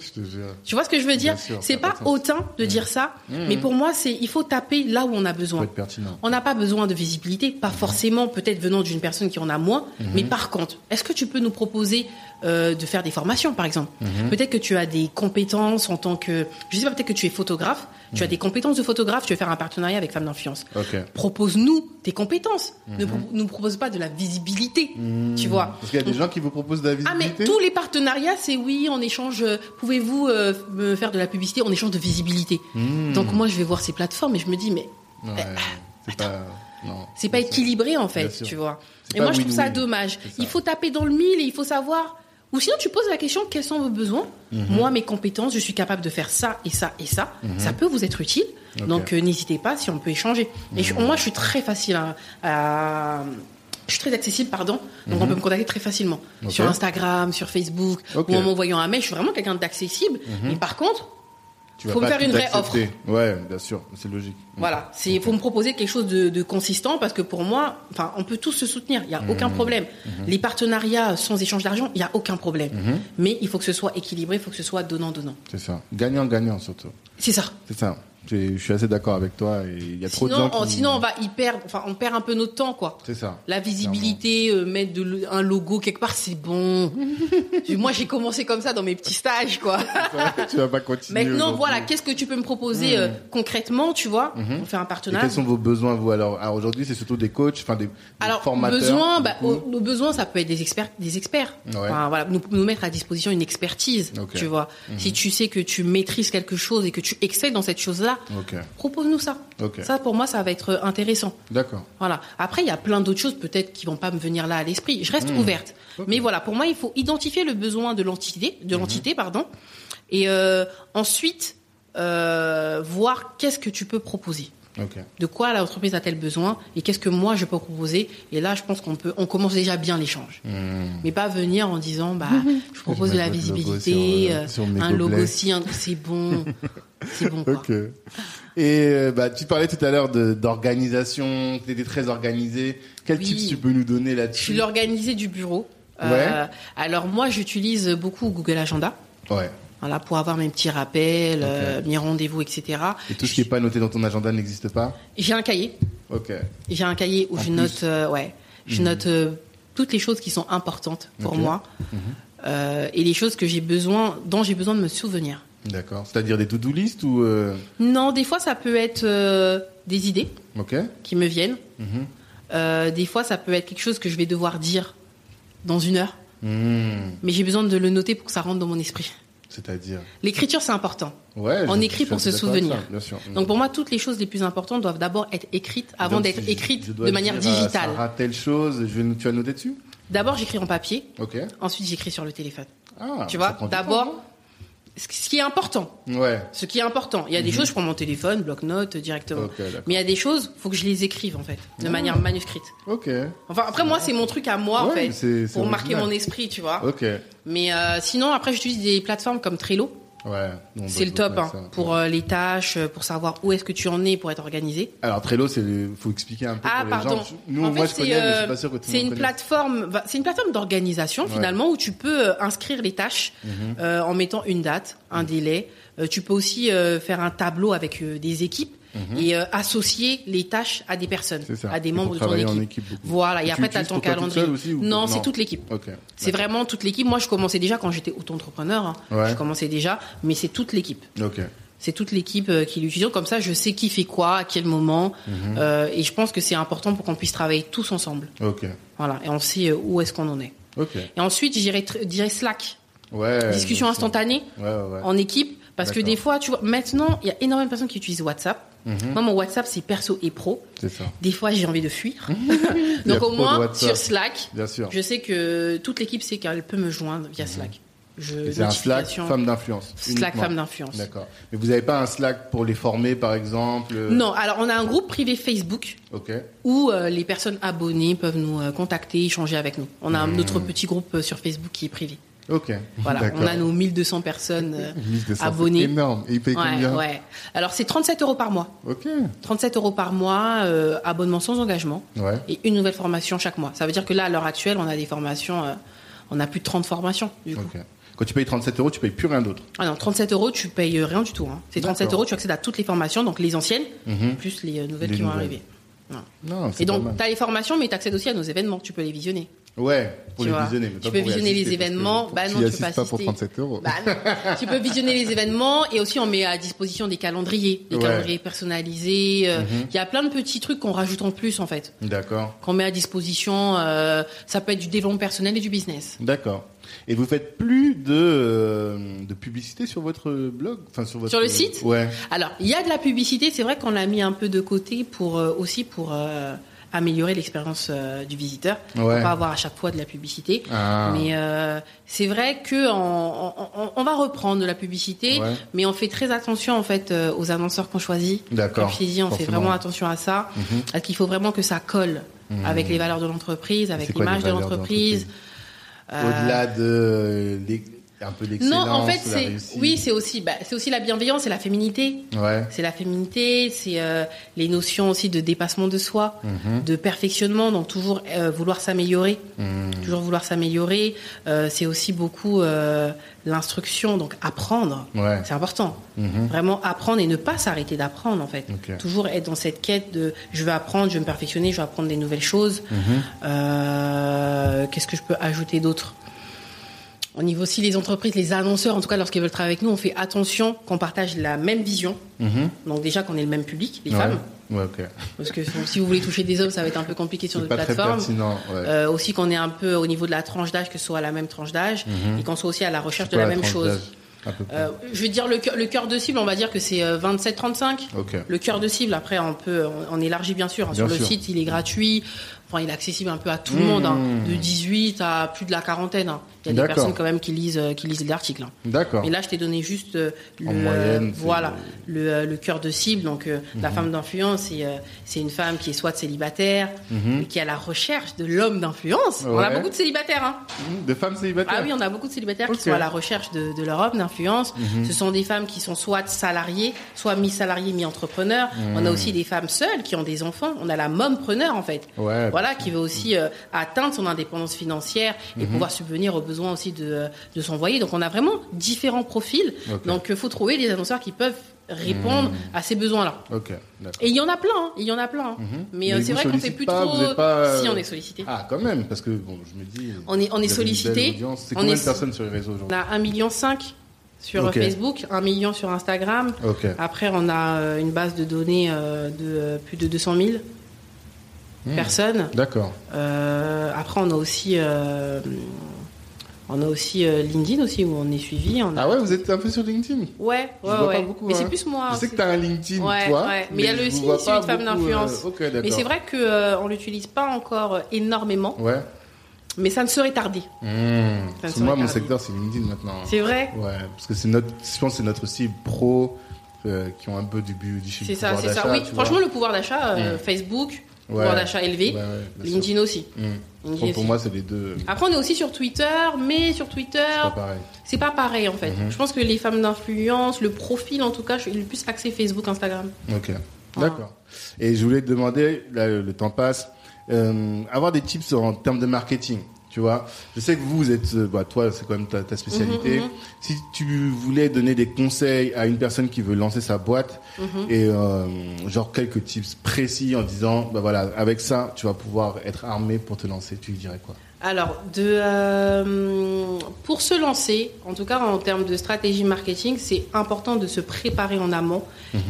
Tu vois ce que je veux dire? C'est pas autant de dire ça, mais pour moi, c'est il faut taper là où on a besoin. être pertinent. On n'a pas besoin de visibilité, pas forcément peut-être venant d'une personne qui en a moins, mais par contre, est-ce que tu peux nous proposer euh, de faire des formations, par exemple? Peut-être que tu as des compétences en tant que, je sais pas, peut-être que tu es photographe, tu as Mhm. des compétences de photographe, tu veux faire un partenariat avec Femmes d'influence. Propose-nous tes compétences, ne pro- nous propose pas de la visibilité, tu vois. Parce qu'il y a des gens qui vous proposent de la Ah mais visibilité. tous les partenariats, c'est oui, en échange, euh, pouvez-vous euh, me faire de la publicité? En échange de visibilité Mhm. Donc moi, je vais voir ces plateformes et je me dis, mais Ouais, pas. Non. c'est pas équilibré en fait, tu vois. Et moi, je trouve ça dommage. Il faut taper dans le mille et il faut savoir. Ou sinon, tu poses la question quels sont vos besoins Mhm. Moi, mes compétences, je suis capable de faire ça et ça et ça. Ça peut vous être utile. Mhm. Donc, euh, n'hésitez pas si on peut échanger. Et je- moi, je suis très facile à. à- je suis très accessible, pardon. Donc, on peut me contacter très facilement. Mhm. Sur Instagram, sur Facebook, Ok. Mhm. ou en m'envoyant un mail. Je suis vraiment quelqu'un d'accessible. Mais par contre, Tu vas faut me faire une vraie accepter. Ouais, bien sûr, c'est logique. voilà, c'est faut me proposer quelque chose de, de consistant parce que pour moi, enfin, on peut tous se soutenir, il y a aucun Mmh. problème. Les partenariats sans échange d'argent, il y a aucun problème. Mmh. Mais il faut que ce soit équilibré, il faut que ce soit donnant donnant. C'est ça. Gagnant-gagnant surtout. C'est ça. C'est ça. Je suis assez d'accord avec toi et il y a trop de Sinon, gens qui. on, sinon on va y perdre, enfin, on perd un peu notre temps, quoi. C'est ça. La visibilité, euh, mettre de un logo quelque part, c'est bon. Moi, j'ai commencé comme ça dans mes petits stages, quoi. tu vas pas continuer. Maintenant, voilà, qu'est-ce que tu peux me proposer euh, concrètement, tu vois On fait un Et partenariat. quels sont vos besoins vous alors? Alors aujourd'hui, c'est surtout des coachs, enfin des, des Alors, formateurs. besoin, bah, au- nos besoins, ça peut être des experts, des experts. Ouais. Enfin, voilà, nous, nous mettre à disposition une expertise. Mhm. tu vois. Si tu sais que tu maîtrises quelque chose et que tu excelles dans cette chose-là, Propose-nous ça. Ça, pour moi, ça va être intéressant. D'accord. Voilà. Après, il y a plein d'autres choses peut-être qui vont pas me venir là à l'esprit. Je reste Mhm. ouverte. Mais voilà, pour moi, il faut identifier le besoin de l'entité, de l'entité, pardon, et euh, ensuite euh, voir qu'est-ce que tu peux proposer De quoi l'entreprise a-t-elle besoin et qu'est-ce que moi je peux proposer? Et là je pense qu'on peut on commence déjà bien l'échange Hmm. mais pas venir en disant bah je propose Je de la logo visibilité sur, euh, euh, sur un logo aussi un- c'est bon c'est bon quoi. Ok. Et euh, bah, tu parlais tout à l'heure de- d'organisation, que tu étais très organisé. Quel Oui. tips tu peux nous donner je là-dessus suis l'organisé du bureau Euh, alors moi j'utilise beaucoup Google Agenda Ouais. Voilà pour avoir mes petits rappels euh, mes rendez-vous etc Et tout ce qui est pas noté dans ton agenda n'existe pas j'ai un cahier Ok. J'ai un cahier où En je plus. note, euh, ouais, je Mhm. note euh, toutes les choses qui sont importantes pour. Mhm. moi euh, et les choses que j'ai besoin, dont j'ai besoin de me souvenir. D'accord. C'est-à-dire des to-do list ou Non, des fois ça peut être des idées qui me viennent. Mhm. Euh, des fois ça peut être quelque chose que je vais devoir dire dans une heure, Hmm. mais j'ai besoin de le noter pour que ça rentre dans mon esprit. C'est-à-dire. L'écriture c'est important. Ouais. On écrit pour se souvenir. ça, bien sûr. Donc pour moi, toutes les choses les plus importantes doivent d'abord être écrites avant d'être si écrites de manière dire à digitale. Sarah telle chose, je vais, tu vas noter dessus? D'abord j'écris en papier, ensuite j'écris sur le téléphone. Ah, tu vois, d'abord, ce qui est important. Ouais. Ce qui est important. Il y a des choses, je prends mon téléphone, bloc-notes euh, directement. Mais il y a des choses, faut que je les écrive en fait, de manière manuscrite. Ok. Enfin après moi c'est mon truc à moi en pour marquer mon esprit, tu vois. Ok. Mais euh, sinon après j'utilise des plateformes comme Trello. Ouais. C'est le top hein, pour euh, les tâches, euh, pour savoir où est-ce que tu en es pour être organisé. Alors Trello, c'est le- faut expliquer un peu Ah pour les pardon. gens. Nous, en moi, fait, je connais, c'est, mais je suis euh, pas sûr que tout le c'est monde une connaisse. plateforme, va- c'est une plateforme d'organisation Ouais. finalement où tu peux inscrire les tâches Mhm. euh, en mettant une date, un délai. Euh, tu peux aussi euh, faire un tableau avec des équipes et euh, associer les tâches à des personnes, Mhm. Ça. à des membres de ton en équipe. Voilà. Et après, tu as ton calendrier. seule aussi ou- non, non c'est toute l'équipe. C'est vraiment toute l'équipe. Moi, je commençais déjà quand j'étais auto-entrepreneur. hein. Ouais. Je commençais déjà, mais c'est toute l'équipe. C'est toute l'équipe euh, qui l'utilise. Comme ça, je sais qui fait quoi, à quel moment. Mhm. Euh, et je pense que c'est important pour qu'on puisse travailler tous ensemble. Ok. Voilà. Et on sait où est-ce qu'on en est. Ok. Et ensuite, dirais Slack. Ouais. Discussion instantanée Ouais, ouais, en équipe. Parce que des fois, tu vois, maintenant, il y a énormément de personnes qui utilisent WhatsApp. Mhm. Moi, mon WhatsApp, c'est perso et pro. C'est ça. Des fois, j'ai envie de fuir. A Donc, au moins, sur Slack, Bien sûr. je sais que toute l'équipe sait qu'elle peut me joindre via Slack. Mhm. Et c'est un Slack femme d'influence. Slack femme d'influence. D'accord. Mais vous n'avez pas un Slack pour les former, par exemple euh, Non, alors on a un groupe privé Facebook Ok. où euh, les personnes abonnées peuvent nous euh, contacter, échanger avec nous. On a Mmh. notre petit groupe euh, sur Facebook qui est privé. Ok. Voilà, on a nos 1200 personnes euh, 1200, abonnées. C'est énorme. Et il paye Ouais, combien ouais. Alors c'est 37 euros par mois. Ok. 37 euros par mois, euh, abonnement sans engagement Ouais. et une nouvelle formation chaque mois. Ça veut dire que là, à l'heure actuelle, on a des formations, euh, on a plus de 30 formations. Du coup. Quand tu payes 37 euros, tu payes plus rien d'autre. Ah non, 37 euros, tu payes rien du tout. Hein. C'est 37 D'accord. euros, tu accèdes à toutes les formations, donc les anciennes, Mhm. plus les nouvelles Les qui vont arriver. Non, Et donc, tu as les formations, mais tu accèdes aussi à nos événements, tu peux les visionner. Ouais, pour tu les vois. visionner. mais Tu pas peux pour visionner les événements. Bah tu non, tu peux pas pas pour assister. 37 euros. Bah, non. tu peux visionner les événements et aussi on met à disposition des calendriers, des Ouais. calendriers personnalisés. euh, Il Mhm. y a plein de petits trucs qu'on rajoute en plus en fait, D'accord. qu'on met à disposition. euh, ça peut être du développement personnel et du business. D'accord. Et vous faites plus de, euh, de publicité sur votre blog? Enfin, sur, votre... Sur le site? Ouais. Alors, il y a de la publicité, c'est vrai qu'on l'a mis un peu de côté pour euh, aussi pour améliorer l'expérience euh, du visiteur. On Ouais. va pas avoir à chaque fois de la publicité. Ah. Mais euh, c'est vrai que on, on- on va reprendre de la publicité, Ouais. mais on fait très attention en fait euh, aux annonceurs qu'on choisit. D'accord. Comme je t'ai dit, on fait vraiment attention à ça. Mhm. Parce qu'il faut vraiment que ça colle Mhm. avec les valeurs de l'entreprise, avec l'image de l'entreprise. Au-delà de un peu l'excellence, non, en fait, c'est oui, c'est aussi bah, c'est aussi la bienveillance et la féminité. Ouais. C'est la féminité, c'est euh, les notions aussi de dépassement de soi, Mhm. de perfectionnement, donc toujours euh, vouloir s'améliorer, Mhm. toujours vouloir s'améliorer. Euh, c'est aussi beaucoup euh, l'instruction, donc apprendre. Ouais. C'est important. Mhm. Vraiment apprendre et ne pas s'arrêter d'apprendre en fait. Toujours être dans cette quête de je veux apprendre, je veux me perfectionner, je veux apprendre des nouvelles choses. Qu'est-ce que je peux ajouter d'autre? Au niveau aussi les entreprises, les annonceurs, en tout cas lorsqu'ils veulent travailler avec nous, on fait attention qu'on partage la même vision. Mhm. Donc déjà qu'on ait le même public, les Ouais. femmes. Ouais. Parce que si vous voulez toucher des hommes, ça va être un peu compliqué sur notre plateforme. pertinent. Ouais. Euh, aussi qu'on ait un peu au niveau de la tranche d'âge, que ce soit à la même tranche d'âge, Mhm. et qu'on soit aussi à la recherche de la même chose. Euh, je veux dire le cœur, le cœur de cible, on va dire que c'est euh, 27-35. Ok. Le cœur de cible, après on peut, on, on élargit bien sûr. hein. Bien Sur le sûr. site, il est gratuit. Enfin, il est accessible un peu à tout le Mmh. monde, hein. de 18 à plus de la quarantaine. hein. Il y a des personnes quand même qui lisent, euh, qui lisent l'article. hein. D'accord. Et là, je t'ai donné juste euh, le, moyenne, voilà, le, euh, le cœur de cible. Donc, la Mhm. femme d'influence, c'est c'est une femme qui est soit célibataire, Mhm. mais qui est à la recherche de l'homme d'influence. On a beaucoup de célibataires. De femmes célibataires Ah oui, on a beaucoup de célibataires qui sont à la recherche de, de leur homme d'influence. Ce sont des femmes qui sont soit salariées, soit mi-salariées, mi-entrepreneurs. On a aussi des femmes seules qui ont des enfants. On a la mompreneur, en fait. Ouais. Voilà, qui veut aussi euh, atteindre son indépendance financière et Mhm. pouvoir subvenir aux besoins aussi de, euh, de son foyer. Donc on a vraiment différents profils. Donc il faut trouver des annonceurs qui peuvent répondre Mhm. à ces besoins-là. Et il y en a plein, hein, il y en a plein. hein. Mhm. Mais, euh, Mais c'est vrai qu'on fait sollicitez plus pas, trop. pas, euh, Si on est sollicité. Ah, quand même, parce que bon, je me dis. On est- on est sollicité. C'est On combien est- de personnes sur les réseaux On aujourd'hui a 1,5 million sur Ok. Facebook, 1 million sur Instagram. Après, on a euh, une base de données euh, de euh, plus de 200 000 Hmm. personnes. D'accord. Euh, après, on a aussi, euh, on a aussi euh, LinkedIn aussi où on est suivi. On a... Ah ouais, vous êtes un peu sur LinkedIn? Ouais, Je ouais, vois ouais. pas beaucoup, mais hein. c'est plus moi. Je sais que t'as un LinkedIn, Ouais, toi. ouais. Mais il y a le de femme beaucoup, d'influence. euh, Ok, d'accord. Mais c'est vrai que euh, on l'utilise pas encore euh, énormément. Ouais. Mais ça ne serait tardé. Mmh. Ça ne Parce que serait moi, mon secteur, c'est LinkedIn maintenant. C'est vrai Ouais, parce que c'est notre, je pense c'est notre cible pro euh, qui ont un peu du, bu- du C'est ça, c'est ça. Oui, franchement, le pouvoir d'achat, euh, Mm. Facebook. Pouvoir d'achat élevé. LinkedIn aussi. Mmh. LinkedIn Pour, moi, c'est les deux. Après, on est aussi sur Twitter, mais sur Twitter, C'est pas pareil. c'est pas pareil en fait. Mhm. Je pense que les femmes d'influence, le profil en tout cas, je suis le plus axé Facebook, Instagram. Ok. Voilà. D'accord. Et je voulais te demander, là, le temps passe, euh, avoir des tips en termes de marketing. Tu vois, je sais que vous, vous êtes, euh, bah, toi, c'est quand même ta, ta spécialité. Mhm, mhm. Si tu voulais donner des conseils à une personne qui veut lancer sa boîte Mhm. et euh, genre quelques tips précis en disant, bah voilà, avec ça, tu vas pouvoir être armé pour te lancer, tu lui dirais quoi? Alors, de, euh, pour se lancer, en tout cas en termes de stratégie marketing, c'est important de se préparer en amont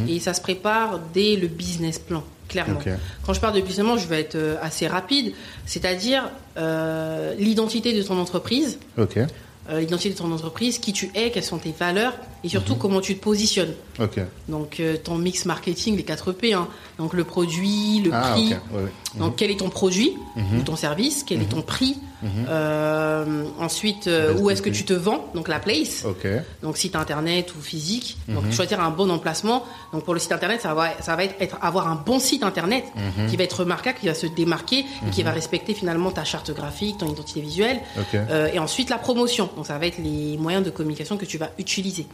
et ça se prépare dès le business plan, clairement. Quand je parle de plan, je vais être euh, assez rapide, c'est-à-dire euh, l'identité de ton entreprise, euh, l'identité de ton entreprise, qui tu es, quelles sont tes valeurs et surtout comment tu te positionnes. Donc euh, ton mix marketing, les 4 P, hein. Donc le produit, le Ah, prix, ok. Ouais, ouais. donc quel est ton produit Mhm. ou ton service, quel est ton prix, Mhm. euh, ensuite euh, où est-ce que tu te vends, donc la place, donc site internet ou physique, donc Mhm. choisir un bon emplacement. Donc pour le site internet, ça va, ça va être, être avoir un bon site internet Mhm. qui va être remarquable, qui va se démarquer et qui va respecter finalement ta charte graphique, ton identité visuelle. Euh, et ensuite la promotion, donc ça va être les moyens de communication que tu vas utiliser.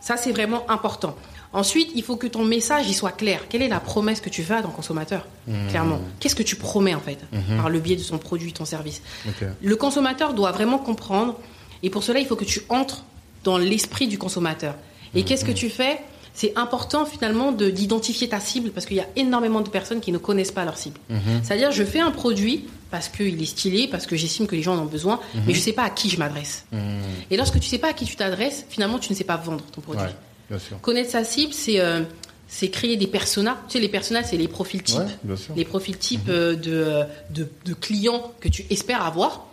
Ça, c'est vraiment important. Ensuite, il faut que ton message il soit clair. Quelle est la promesse que tu fais à ton consommateur Clairement? Qu'est-ce que tu promets en fait par le biais de son produit, ton service? Le consommateur doit vraiment comprendre. Et pour cela, il faut que tu entres dans l'esprit du consommateur. Et qu'est-ce que tu fais? C'est important finalement de- d'identifier ta cible parce qu'il y a énormément de personnes qui ne connaissent pas leur cible. C'est-à-dire, je fais un produit parce qu'il est stylé, parce que j'estime que les gens en ont besoin, mais je ne sais pas à qui je m'adresse. Et lorsque tu sais pas à qui tu t'adresses, finalement, tu ne sais pas vendre ton produit. Ouais, bien sûr. Connaître sa cible, c'est euh, c'est créer des personas. Tu sais, les personas, c'est les profils types. Ouais. Les profils types euh, de, euh, de, de clients que tu espères avoir.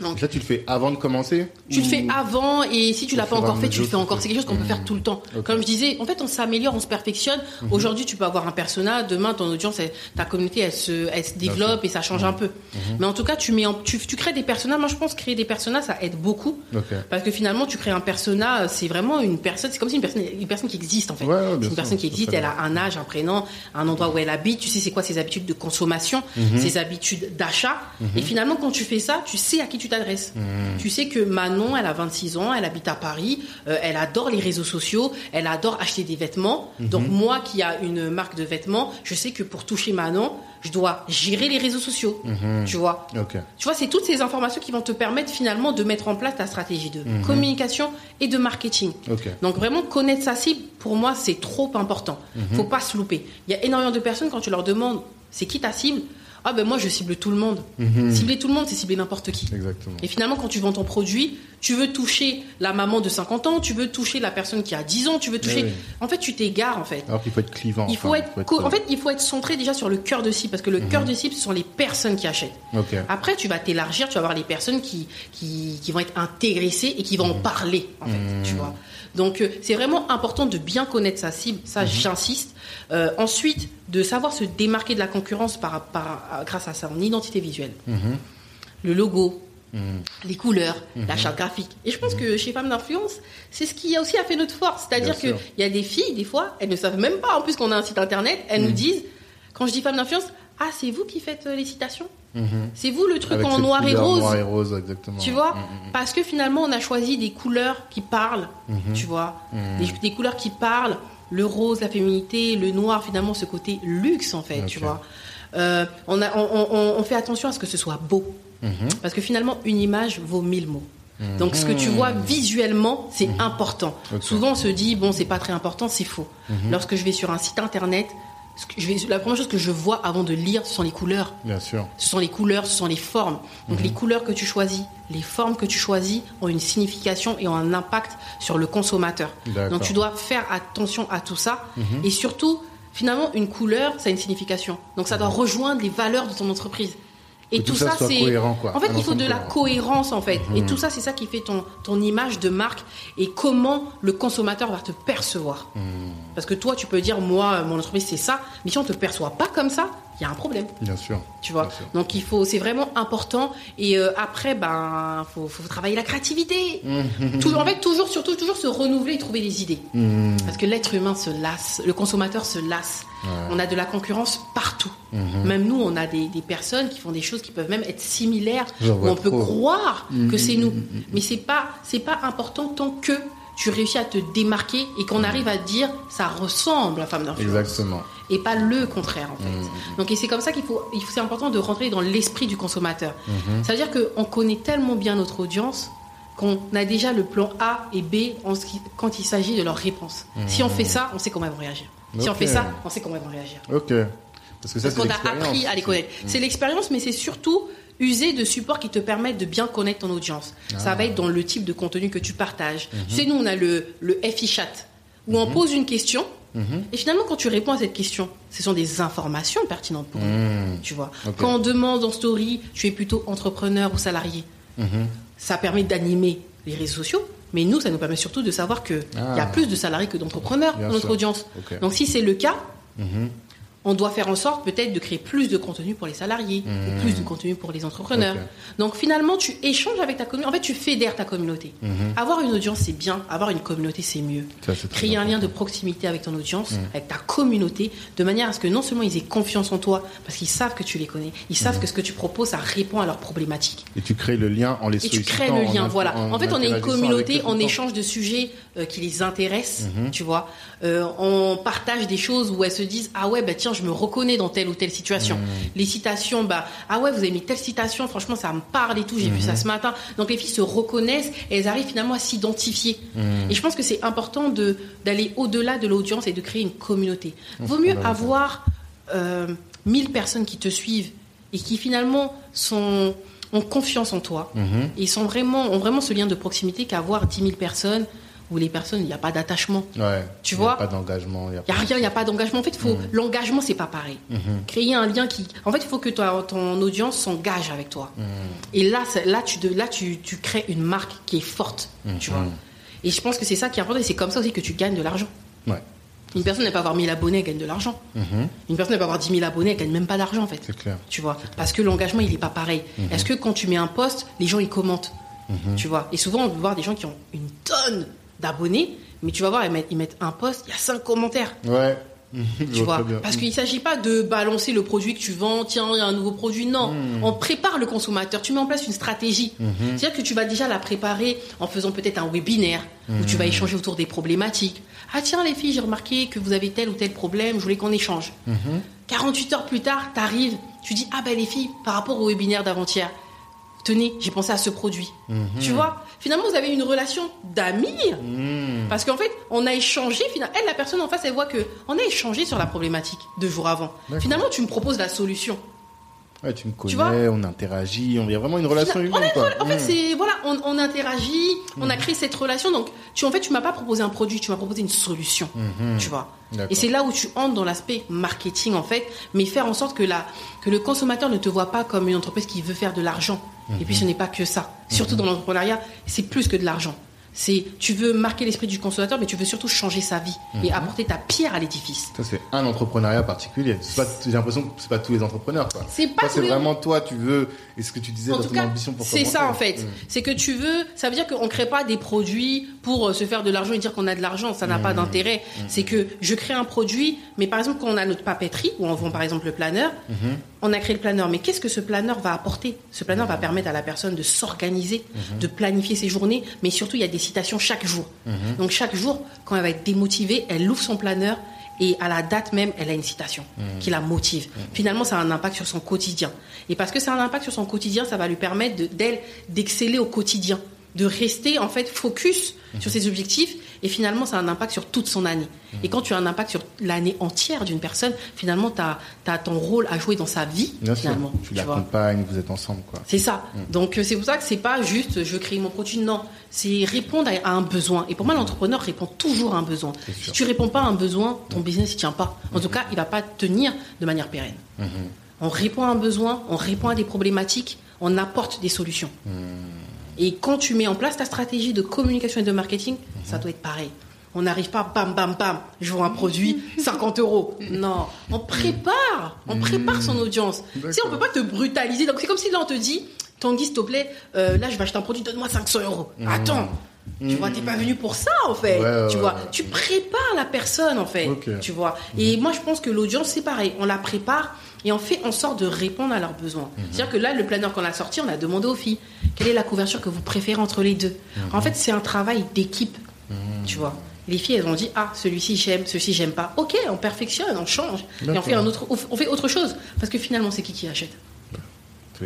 Donc, Ça, tu le fais avant de commencer tu le fais avant et si tu l'as pas encore fait, tu le fais encore. C'est quelque chose qu'on peut faire tout le temps. Comme je disais, en fait, on s'améliore, on se perfectionne. Aujourd'hui, tu peux avoir un persona. Demain, ton audience, elle- ta communauté, elle se, elle se développe et ça change un peu. Mais en tout cas, tu mets, en- tu, tu crées des personas. Moi, je pense que créer des personas, ça aide beaucoup. Parce que finalement, tu crées un persona, c'est vraiment une personne, c'est comme si une personne, une personne qui existe en fait. Ouais, ouais, bien c'est une sûr, personne qui existe, elle a un âge, un prénom, un endroit où elle habite, tu sais c'est quoi ses habitudes de consommation, Mhm. ses habitudes d'achat. Et finalement, quand tu fais ça, tu sais à qui tu t'adresses. Mhm. Tu sais que Manon, elle a 26 ans, elle habite à Paris, euh, elle adore les réseaux sociaux, elle adore acheter des vêtements. Mhm. Donc moi qui a une marque de vêtements, je sais que pour toucher Manon, je dois gérer les réseaux sociaux. Mhm. Tu vois tu vois, c'est toutes ces informations qui vont te permettre finalement de mettre en place ta stratégie de communication et de marketing. Donc vraiment connaître sa cible, pour moi, c'est trop important. Faut pas se louper. Il y a énormément de personnes quand tu leur demandes c'est qui ta cible Ah ben moi je cible tout le monde. Cibler tout le monde, c'est cibler n'importe qui. Exactement. Et finalement, quand tu vends ton produit, tu veux toucher la maman de 50 ans, tu veux toucher la personne qui a 10 ans, tu veux toucher. oui. En fait, tu t'égares en fait. Alors qu'il faut être clivant. Il faut enfin, être, en fait, il faut être centré déjà sur le cœur de cible parce que le cœur de cible, ce sont les personnes qui achètent. Après, tu vas t'élargir, tu vas avoir les personnes qui, qui, qui vont être intéressées et qui vont en parler, en fait, tu vois. Donc, euh, c'est vraiment important de bien connaître sa cible, ça, j'insiste. Euh, ensuite, de savoir se démarquer de la concurrence par, par, grâce à son identité visuelle. Le logo, les couleurs, la charte graphique. Et je pense que chez Femmes d'Influence, c'est ce qui a aussi a fait notre force. C'est-à-dire qu'il y a des filles, des fois, elles ne savent même pas, en plus qu'on a un site internet, elles nous disent, quand je dis Femmes d'Influence, ah, c'est vous qui faites euh, les citations? C'est vous le truc Avec en noir et rose Noir et rose, exactement. tu vois Mm, mm, Parce que finalement, on a choisi des couleurs qui parlent, Mhm. tu vois Des, des couleurs qui parlent, le rose, la féminité, le noir, finalement, ce côté luxe, en fait, tu vois Euh, on, a, on, on- on fait attention à ce que ce soit beau. Mhm. Parce que finalement, une image vaut mille mots. Donc, ce que tu vois visuellement, c'est important. Mhm. Mhm. Souvent, on se dit, bon, c'est pas très important, c'est faux. Lorsque je vais sur un site internet, je vais, la première chose que je vois avant de lire, ce sont les couleurs. Bien sûr. Ce sont les couleurs, ce sont les formes. Donc les couleurs que tu choisis, les formes que tu choisis ont une signification et ont un impact sur le consommateur. Donc tu dois faire attention à tout ça. Et surtout, finalement, une couleur, ça a une signification. Donc ça doit rejoindre les valeurs de ton entreprise. Et tout tout, ça c'est. cohérent, quoi. En fait, il faut de la cohérence, en fait. Et tout ça, c'est ça qui fait ton, ton image de marque et comment le consommateur va te percevoir. Parce que toi, tu peux dire, moi, mon entreprise, c'est ça. Mais si on te perçoit pas comme ça, il y a un problème. Bien sûr. Tu vois. Donc il faut, c'est vraiment important. Et euh, après, ben, faut, faut travailler la créativité. toujours, en fait, toujours, surtout, toujours se renouveler et trouver des idées. Hmm. Parce que l'être humain se lasse, le consommateur se lasse. On a de la concurrence partout. Mhm. Même nous, on a des, des, personnes qui font des choses qui peuvent même être similaires, où on peut trop. croire Mhm, que c'est nous. mhm, mhm. Mais c'est pas, c'est pas important tant que tu réussis à te démarquer et qu'on arrive à dire ça ressemble à femme d'influence Exactement. et pas le contraire en fait. Mhm. Donc et c'est comme ça qu'il faut, il faut- c'est important de rentrer dans l'esprit du consommateur. Mhm. Ça veut dire qu'on connaît tellement bien notre audience qu'on a déjà le plan A et B en ce qui- quand il s'agit de leurs réponses. Si on fait ça, on sait comment elles vont réagir. Si on fait ça, on sait comment elles vont réagir. Ok. Parce que ça, Parce qu'on a appris à les connaître. C'est l'expérience, mais c'est surtout user de supports qui te permettent de bien connaître ton audience. Ça Ah. va être dans le type de contenu que tu partages. Mhm. Tu sais, nous, on a le, le FI chat, où on pose une question, Mhm. et finalement, quand tu réponds à cette question, ce sont des informations pertinentes pour nous. Mhm. Tu vois. Quand on demande en story, tu es plutôt entrepreneur ou salarié, Mhm. ça permet d'animer les réseaux sociaux. Mais nous, ça nous permet surtout de savoir qu'il Ah. y a plus de salariés que d'entrepreneurs dans notre sûr. audience. Donc si c'est le cas, Mhm. On doit faire en sorte peut-être de créer plus de contenu pour les salariés, ou plus de contenu pour les entrepreneurs. Donc finalement, tu échanges avec ta communauté. En fait, tu fédères ta communauté. Mhm. Avoir une audience, c'est bien. Avoir une communauté, c'est mieux. Ça, Créer un lien de proximité avec ton audience, Mhm. avec ta communauté, de manière à ce que non seulement ils aient confiance en toi, parce qu'ils savent que tu les connais, ils savent que ce que tu proposes, ça répond à leurs problématiques. Et tu crées le lien en les Et tu sollicitant. crées le en lien, inf- voilà. En, fait, on est une communauté, on échange de sujets euh, qui les intéressent, tu vois. Euh, on partage des choses où elles se disent ah ouais bah tiens je me reconnais dans telle ou telle situation. Mhm. Les citations bah ah ouais vous avez mis telle citation franchement ça me parle et tout j'ai vu ça Mhm. ce matin. Donc les filles se reconnaissent et elles arrivent finalement à s'identifier. Mhm. Et je pense que c'est important de d'aller au-delà de l'audience et de créer une communauté. Vaut mieux fondamental. avoir euh, 1000 personnes qui te suivent et qui finalement sont ont confiance en toi et ils sont vraiment, ont vraiment ce lien de proximité qu'avoir 10 000 personnes où les personnes, il n'y a pas d'attachement. Ouais. Tu Il y a vois Pas d'engagement. il y a Il n'y a rien, il n'y a pas d'engagement. En fait, faut, Mhm. l'engagement, c'est pas pareil. Mhm. Créer un lien qui. En fait, il faut que toi, ton audience s'engage avec toi. Mhm. Et là, là, tu, de- là tu, tu crées une marque qui est forte. Tu Mhm. vois Et je pense que c'est ça qui est important et c'est comme ça aussi que tu gagnes de l'argent. Ouais. Une personne n'a pas avoir 1000 abonnés, elle gagne de l'argent. Mhm. Une personne n'a pas avoir 10 000 abonnés, elle gagne même pas d'argent en fait. C'est clair. Tu vois Parce que l'engagement, il n'est pas pareil. Est-ce que quand tu mets un post, les gens, ils commentent? Tu vois Et souvent, on peut voir des gens qui ont une tonne d'abonnés, mais tu vas voir, ils mettent, ils mettent un post, il y a 5 commentaires. Ouais. Tu vois. Parce qu'il ne s'agit pas de balancer le produit que tu vends, tiens, il y a un nouveau produit. Non. Mhm. On prépare le consommateur. Tu mets en place une stratégie. Mhm. C'est-à-dire que tu vas déjà la préparer en faisant peut-être un webinaire où tu vas Mhm. échanger autour des problématiques. Ah tiens les filles, j'ai remarqué que vous avez tel ou tel problème, je voulais qu'on échange. Mhm. 48 heures plus tard, tu arrives, tu dis ah ben les filles, par rapport au webinaire d'avant-hier, tenez, j'ai pensé à ce produit. Mhm. Tu vois Finalement, vous avez une relation d'amis. Mhm. Parce qu'en fait, on a échangé, finalement, elle, la personne en face, elle voit que on a échangé sur la problématique deux jours avant. Finalement, tu me proposes la solution. Ouais, tu me connais, vois on interagit, on y a vraiment une relation humaine. on quoi. En fait, Mhm. c'est voilà, on, on interagit, on a créé cette relation. Donc, tu en fait, tu m'as pas proposé un produit, tu m'as proposé une solution. Tu vois. Et c'est là où tu entres dans l'aspect marketing en fait, mais faire en sorte que la que le consommateur ne te voit pas comme une entreprise qui veut faire de l'argent. Et puis ce n'est pas que ça. Surtout dans l'entrepreneuriat, c'est plus que de l'argent. C'est tu veux marquer l'esprit du consommateur, mais tu veux surtout changer sa vie et apporter ta pierre à l'édifice. Ça, c'est un entrepreneuriat particulier. J'ai l'impression que c'est pas tous les entrepreneurs. C'est pas c'est vraiment toi, tu veux. Et ce que tu disais En dans tout ton cas, ambition pour c'est ça en fait. Mhm. C'est que tu veux, ça veut dire qu'on crée pas des produits pour euh, se faire de l'argent et dire qu'on a de l'argent, ça n'a pas d'intérêt. C'est que je crée un produit, mais par exemple quand on a notre papeterie où on vend par exemple le planeur, on a créé le planeur, mais qu'est-ce que ce planeur va apporter? Ce planeur va permettre à la personne de s'organiser, de planifier ses journées, mais surtout il y a des citations chaque jour. Donc chaque jour, quand elle va être démotivée, elle ouvre son planeur et à la date même, elle a une citation qui la motive. Finalement, ça a un impact sur son quotidien. Et parce que ça a un impact sur son quotidien, ça va lui permettre de- d'elle d'exceller au quotidien, de rester en fait focus sur ses objectifs. Et finalement, ça a un impact sur toute son année. Et quand tu as un impact sur l'année entière d'une personne, finalement, tu as, ton rôle à jouer dans sa vie. Bien sûr. finalement, Tu vois. l'accompagnes, vous êtes ensemble, quoi. C'est ça. Donc euh, c'est pour ça que c'est pas juste je crée mon produit. Non, c'est répondre à, à un besoin. Et pour moi, l'entrepreneur répond toujours à un besoin. Si sûr. tu réponds pas à un besoin, ton business il tient pas. En tout cas, il va pas tenir de manière pérenne. Mhm. On répond à un besoin, on répond à des problématiques, on apporte des solutions. Mhm. Et quand tu mets en place ta stratégie de communication et de marketing, ça doit être pareil. On n'arrive pas, bam, bam, bam, je vends un produit, 50 euros. Non, on prépare, on prépare son audience. Tu sais, on peut pas te brutaliser. Donc c'est comme si là on te dit, Tanguy, s'il te plaît, euh, là je vais acheter un produit, donne-moi 500 euros. Attends. Tu vois, t'es pas venu pour ça en fait. Ouais, tu vois, ouais. tu prépares la personne en fait. Tu vois. Et moi, je pense que l'audience, c'est pareil. On la prépare et on fait en sorte de répondre à leurs besoins. C'est-à-dire que là, le planeur qu'on a sorti, on a demandé aux filles quelle est la couverture que vous préférez entre les deux. En fait, c'est un travail d'équipe. Tu vois. Les filles, elles ont dit ah celui-ci j'aime, celui-ci j'aime pas. Ok, on perfectionne, on change et on fait un autre, on fait autre chose parce que finalement c'est qui qui achète?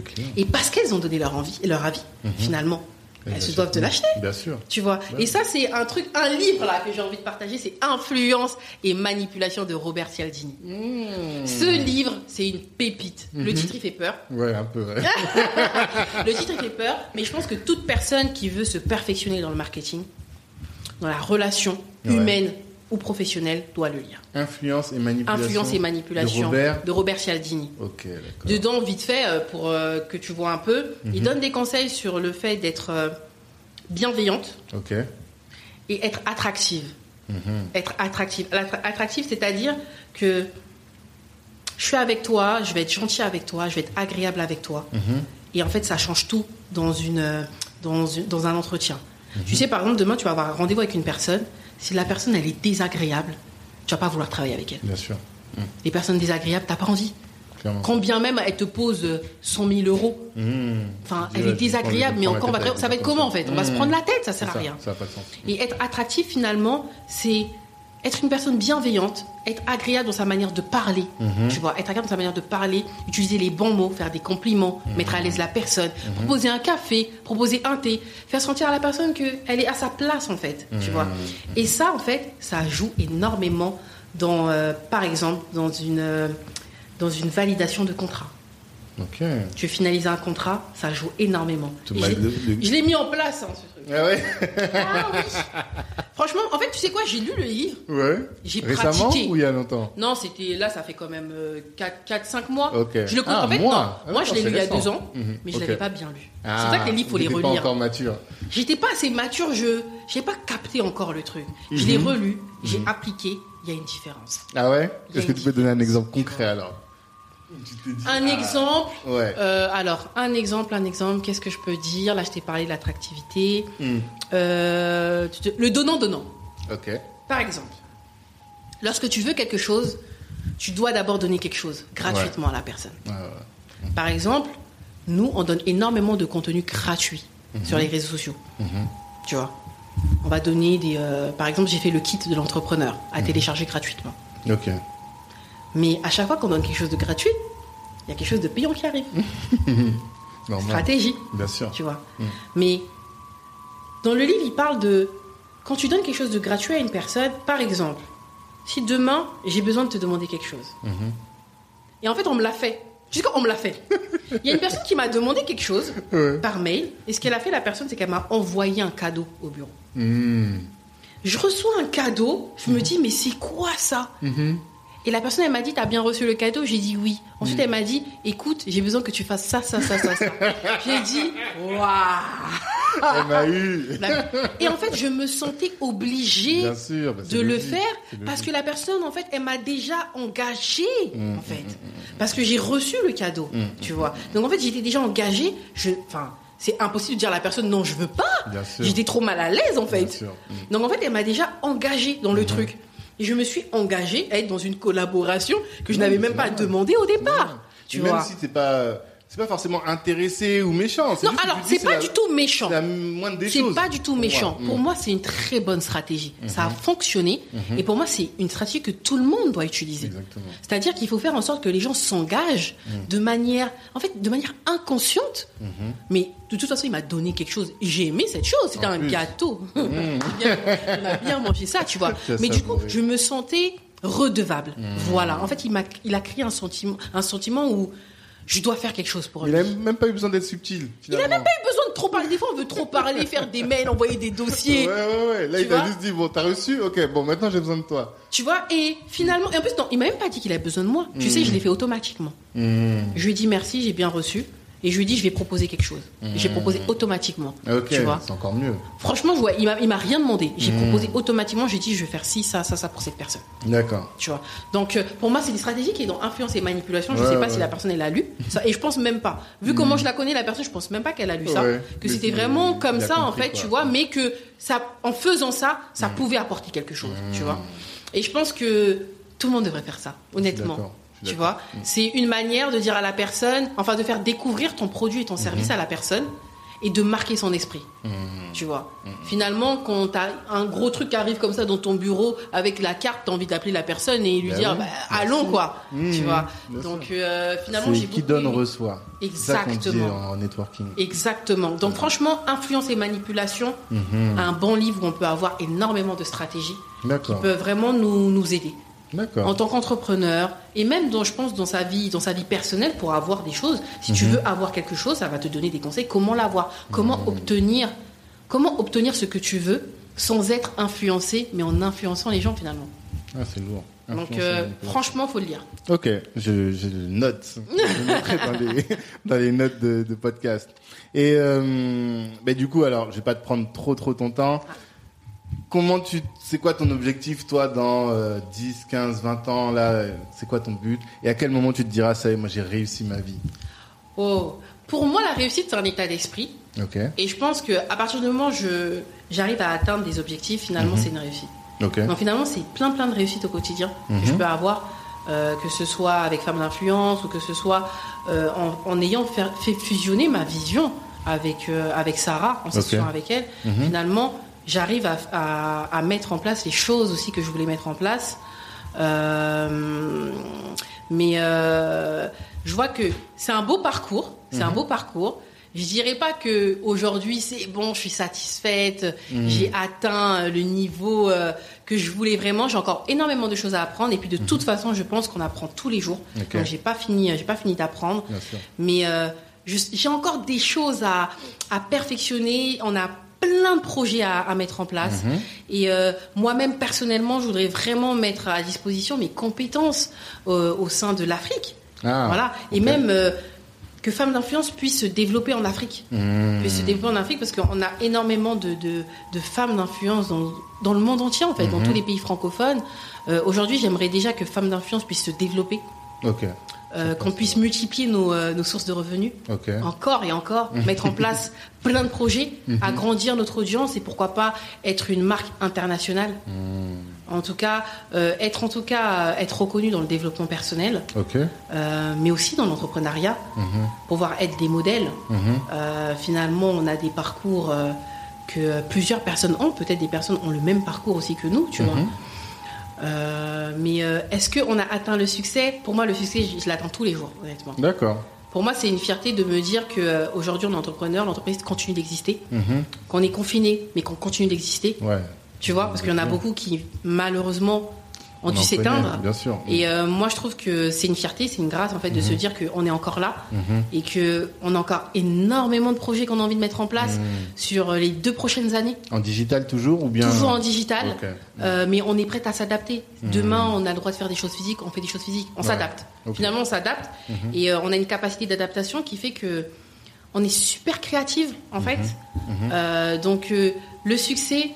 Clair. Et parce qu'elles ont donné leur envie, leur avis, finalement, elles, se doivent de l'acheter. Bien sûr. Tu vois. Et ça, c'est un truc, un livre là que j'ai envie de partager, c'est Influence et manipulation de Robert Cialdini. Ce livre, c'est une pépite. Le titre, il fait peur. Ouais, un peu. ouais. Le titre, il fait peur, mais je pense que toute personne qui veut se perfectionner dans le marketing, dans la relation Ouais. Ou professionnelle, doit le lire. Influence et manipulation. Influence et manipulation De Robert. de Robert Cialdini. Dedans, vite fait, euh, pour euh, que tu vois un peu, il donne des conseils sur le fait d'être euh, bienveillante et être attractive. Être attractive. Attractive, c'est-à-dire que je suis avec toi, je vais être gentil avec toi, je vais être agréable avec toi. Et en fait, ça change tout dans, une, dans, une- dans un entretien. Tu sais, par exemple, demain, tu vas avoir un rendez-vous avec une personne. Si la personne, elle est désagréable, tu vas pas vouloir travailler avec elle. Bien sûr. Les personnes désagréables, t'as pas envie. Clairement. Quand bien même elle te pose euh, 100 000 euros, Mmh. enfin, Tu elle est désagréable, mais encore, va ça va être comment en fait? On va se prendre la tête, ça sert à rien. Ça n'a pas de sens. Et être attractif finalement, c'est être une personne bienveillante, être agréable dans sa manière de parler, Mhm. tu vois, être agréable dans sa manière de parler, utiliser les bons mots, faire des compliments, Mhm. mettre à l'aise la personne, proposer un café, proposer un thé, faire sentir à la personne qu'elle est à sa place en fait, tu Mhm. vois. Et ça en fait, ça joue énormément dans, euh, par exemple, dans une, euh, dans une validation de contrat. Ok. Tu veux finaliser un contrat, ça joue énormément. Je l'ai mis en place, hein, ce truc. Ah ouais Ah oui. Franchement, en fait, tu sais quoi, j'ai lu le livre. Ouais. J'ai Récemment pratiqué. ou il y a longtemps? Non, c'était là, ça fait quand même 4-5 mois. Ok. Je le Ah, en fait, moi non. Ah, Moi, je l'ai lu il y a récent. deux ans, Mhm, mais je ok. l'avais pas bien lu. Ah, c'est ça que les livres, faut les t'étais pas relire. encore mature. J'étais pas assez mature, je n'ai pas capté encore le truc. Je l'ai Mhm. relu, j'ai appliqué, il y a une différence. Ah ouais? Il Est-ce que tu peux donner un exemple concret alors? Un ah, exemple. Ouais. euh, alors, un exemple, un exemple, qu'est-ce que je peux dire? Là, je t'ai parlé de l'attractivité. Hmm. Euh, le donnant-donnant. Ok. Par exemple, lorsque tu veux quelque chose, tu dois d'abord donner quelque chose gratuitement à la personne. Ouais, ouais. Par exemple, nous, on donne énormément de contenu gratuit Mhm. sur les réseaux sociaux. Tu vois? On va donner des. euh, par exemple, j'ai fait le kit de l'entrepreneur à Mhm. télécharger gratuitement. Ok. Mais à chaque fois qu'on donne quelque chose de gratuit, il y a quelque chose de payant qui arrive. Stratégie, Bien sûr. tu vois. Mhm. Mais dans le livre, il parle de. Quand tu donnes quelque chose de gratuit à une personne, par exemple, si demain j'ai besoin de te demander quelque chose, Mhm. et en fait on me l'a fait, jusqu'à on me l'a fait? Il y a une personne qui m'a demandé quelque chose Ouais. par mail, et ce qu'elle a fait, la personne, c'est qu'elle m'a envoyé un cadeau au bureau. Hmm. Je reçois un cadeau, je me dis, mais c'est quoi ça? Mhm. Et la personne, elle m'a dit, t'as bien reçu le cadeau J'ai dit oui. Ensuite, Mm. elle m'a dit, écoute, j'ai besoin que tu fasses ça, ça, ça, ça, ça. j'ai dit, waouh Elle m'a eu. Et en fait, je me sentais obligée Bien sûr. bah, de le faire parce que la personne, en fait, elle m'a déjà engagée, Mm, en fait. Parce que j'ai reçu le cadeau, tu vois. Donc, en fait, j'étais déjà engagée. Je, enfin, c'est impossible de dire à la personne, non, je veux pas. J'étais trop mal à l'aise, en fait. Bien sûr. Donc, en fait, elle m'a déjà engagée dans le truc. Et je me suis engagée à être dans une collaboration que je n'avais même pas demandé au départ. Tu vois. Même si t'es pas, c'est pas forcément intéressé ou méchant. Non, alors, c'est pas la- du tout méchant. C'est pas du tout méchant. Pour Mm. moi, c'est une très bonne stratégie. Ça a fonctionné. Et pour moi, c'est une stratégie que tout le monde doit utiliser. C'est-à-dire qu'il faut faire en sorte que les gens s'engagent de manière, en fait, de manière inconsciente. Mais de toute façon, il m'a donné quelque chose. J'ai aimé cette chose. C'était un plus. gâteau. J'ai bien- On a bien mangé ça, tu vois. Mais du coup, je me sentais redevable. Voilà. En fait, il m'a, il a créé un sentiment, un sentiment où je dois faire quelque chose pour Il lui. a même pas eu besoin d'être subtil. Il a même pas eu besoin de trop parler. Des fois, on veut trop parler, faire des mails, envoyer des dossiers. Ouais, ouais, ouais. Là, Tu il vois juste dit, bon, t'as reçu, ok, bon, maintenant j'ai besoin de toi. Tu vois, et finalement, et en plus, non, il m'a même pas dit qu'il avait besoin de moi. Tu sais, je l'ai fait automatiquement. Hmm. Je lui ai dit merci, j'ai bien reçu. Et je lui dis je vais proposer quelque chose. Je vais proposer automatiquement. Ok, Tu vois. c'est encore mieux. Franchement, je vois, il m'a, rien demandé. J'ai Mhm. proposé automatiquement. J'ai dit je vais faire ci, ça, ça, ça pour cette personne. D'accord. Tu vois. Donc euh, pour moi, c'est des stratégies qui est dans influence et manipulation. Je Ouais, sais pas ouais. si la personne elle a lu ça, et je pense même pas. Vu comment je la connais la personne, je pense même pas qu'elle a lu ça. Ouais. Que c'était vraiment comme ça en fait, quoi. tu vois, mais que ça, en faisant ça, ça pouvait apporter quelque chose, tu vois. Et je pense que tout le monde devrait faire ça, honnêtement. Tu vois, c'est une manière de dire à la personne, enfin de faire découvrir ton produit et ton service Mhm. à la personne et de marquer son esprit. Tu vois. Finalement, quand t'as un gros truc qui arrive comme ça dans ton bureau avec la carte, t'as envie d'appeler la personne et lui Bah dire, oui, bah, allons quoi. Mhm, Tu vois. Donc euh, finalement, C'est j'ai qui beaucoup donne reçoit. Ça Exactement. en networking. Exactement. Donc franchement, influence et manipulation, Mhm. un bon livre où on peut avoir énormément de stratégies qui peuvent vraiment nous, nous aider en tant qu'entrepreneur et même dans, je pense dans sa vie dans sa vie personnelle pour avoir des choses si tu Mhm. veux avoir quelque chose ça va te donner des conseils comment l'avoir? Comment obtenir comment obtenir ce que tu veux sans être influencé mais en influençant les gens finalement? Ah, c'est lourd. donc euh, franchement faut le lire Ok, je, je note. Je le dans les, dans les notes de, de podcast. Et euh, ben du coup, alors, je vais pas te prendre trop trop ton temps. Comment tu, c'est quoi ton objectif, toi, dans euh, 10, 15, 20 ans, là, c'est quoi ton but? Et à quel moment tu te diras, ça y est, moi j'ai réussi ma vie? Oh pour moi la réussite c'est un état d'esprit Ok, et je pense que à partir du moment où je j'arrive à atteindre des objectifs finalement Mhm. c'est une réussite ok. Donc finalement, c'est plein plein de réussites au quotidien Mhm. que je peux avoir, euh, que ce soit avec Femmes d'influence ou que ce soit euh, en, en ayant fait, fait fusionner ma vision avec, euh, avec Sarah, en s'associant Ok. avec elle. Mhm. Finalement, j'arrive à, à, à mettre en place les choses aussi que je voulais mettre en place. Euh, mais euh, je vois que c'est un beau parcours, c'est un Mhm. beau parcours. Je dirais pas que aujourd'hui c'est bon, je suis satisfaite, Mhm. j'ai atteint le niveau euh, que je voulais vraiment. J'ai encore énormément de choses à apprendre et puis de toute façon, je pense qu'on apprend tous les jours. Mhm. Ok. Donc j'ai pas fini, j'ai pas fini d'apprendre, mais j'ai encore des choses à, à perfectionner. On a plein de projets à, à mettre en place. Mhm. Et euh, moi-même, personnellement, je voudrais vraiment mettre à disposition mes compétences euh, au sein de l'Afrique. Ah, voilà. Et même euh, que Femmes d'influence puissent se développer en Afrique. Puissent se développer en Afrique parce qu'on a énormément de, de, de femmes d'influence dans, dans le monde entier, en fait, dans Mhm. tous les pays francophones. Aujourd'hui, j'aimerais déjà que Femmes d'influence puissent se développer, Ok, euh, qu'on puisse multiplier nos, euh, nos sources de revenus encore et encore, mettre en place plein de projets, Mhm. agrandir notre audience et pourquoi pas être une marque internationale. Mhm. En tout cas, euh, être en tout cas être reconnu dans le développement personnel, mais aussi dans l'entrepreneuriat, Mhm. pouvoir être des modèles. Mhm. Finalement, on a des parcours que plusieurs personnes ont. Peut-être des personnes ont le même parcours aussi que nous, tu vois. Euh, mais euh, est-ce qu'on a atteint le succès? Pour moi, le succès, je, je l'attends tous les jours, honnêtement. D'accord. Pour moi, c'est une fierté de me dire qu'aujourd'hui, on est entrepreneur, l'entreprise continue d'exister, Mhm. qu'on est confiné, mais qu'on continue d'exister. Ouais. Tu vois, parce qu'il y en a beaucoup qui, malheureusement, ont On dû s'éteindre. Bien sûr. Et euh, moi, je trouve que c'est une fierté, c'est une grâce, en fait, de se dire qu'on est encore là Mhm. et qu'on a encore énormément de projets qu'on a envie de mettre en place Mhm. sur les deux prochaines années. En digital toujours ou bien Toujours en digital, euh, mais on est prêt à s'adapter. Demain, on a le droit de faire des choses physiques, on fait des choses physiques, on Ouais. s'adapte. Finalement, on s'adapte Mhm. et euh, on a une capacité d'adaptation qui fait que on est super créative en fait. Mhm. Euh, donc euh, le succès,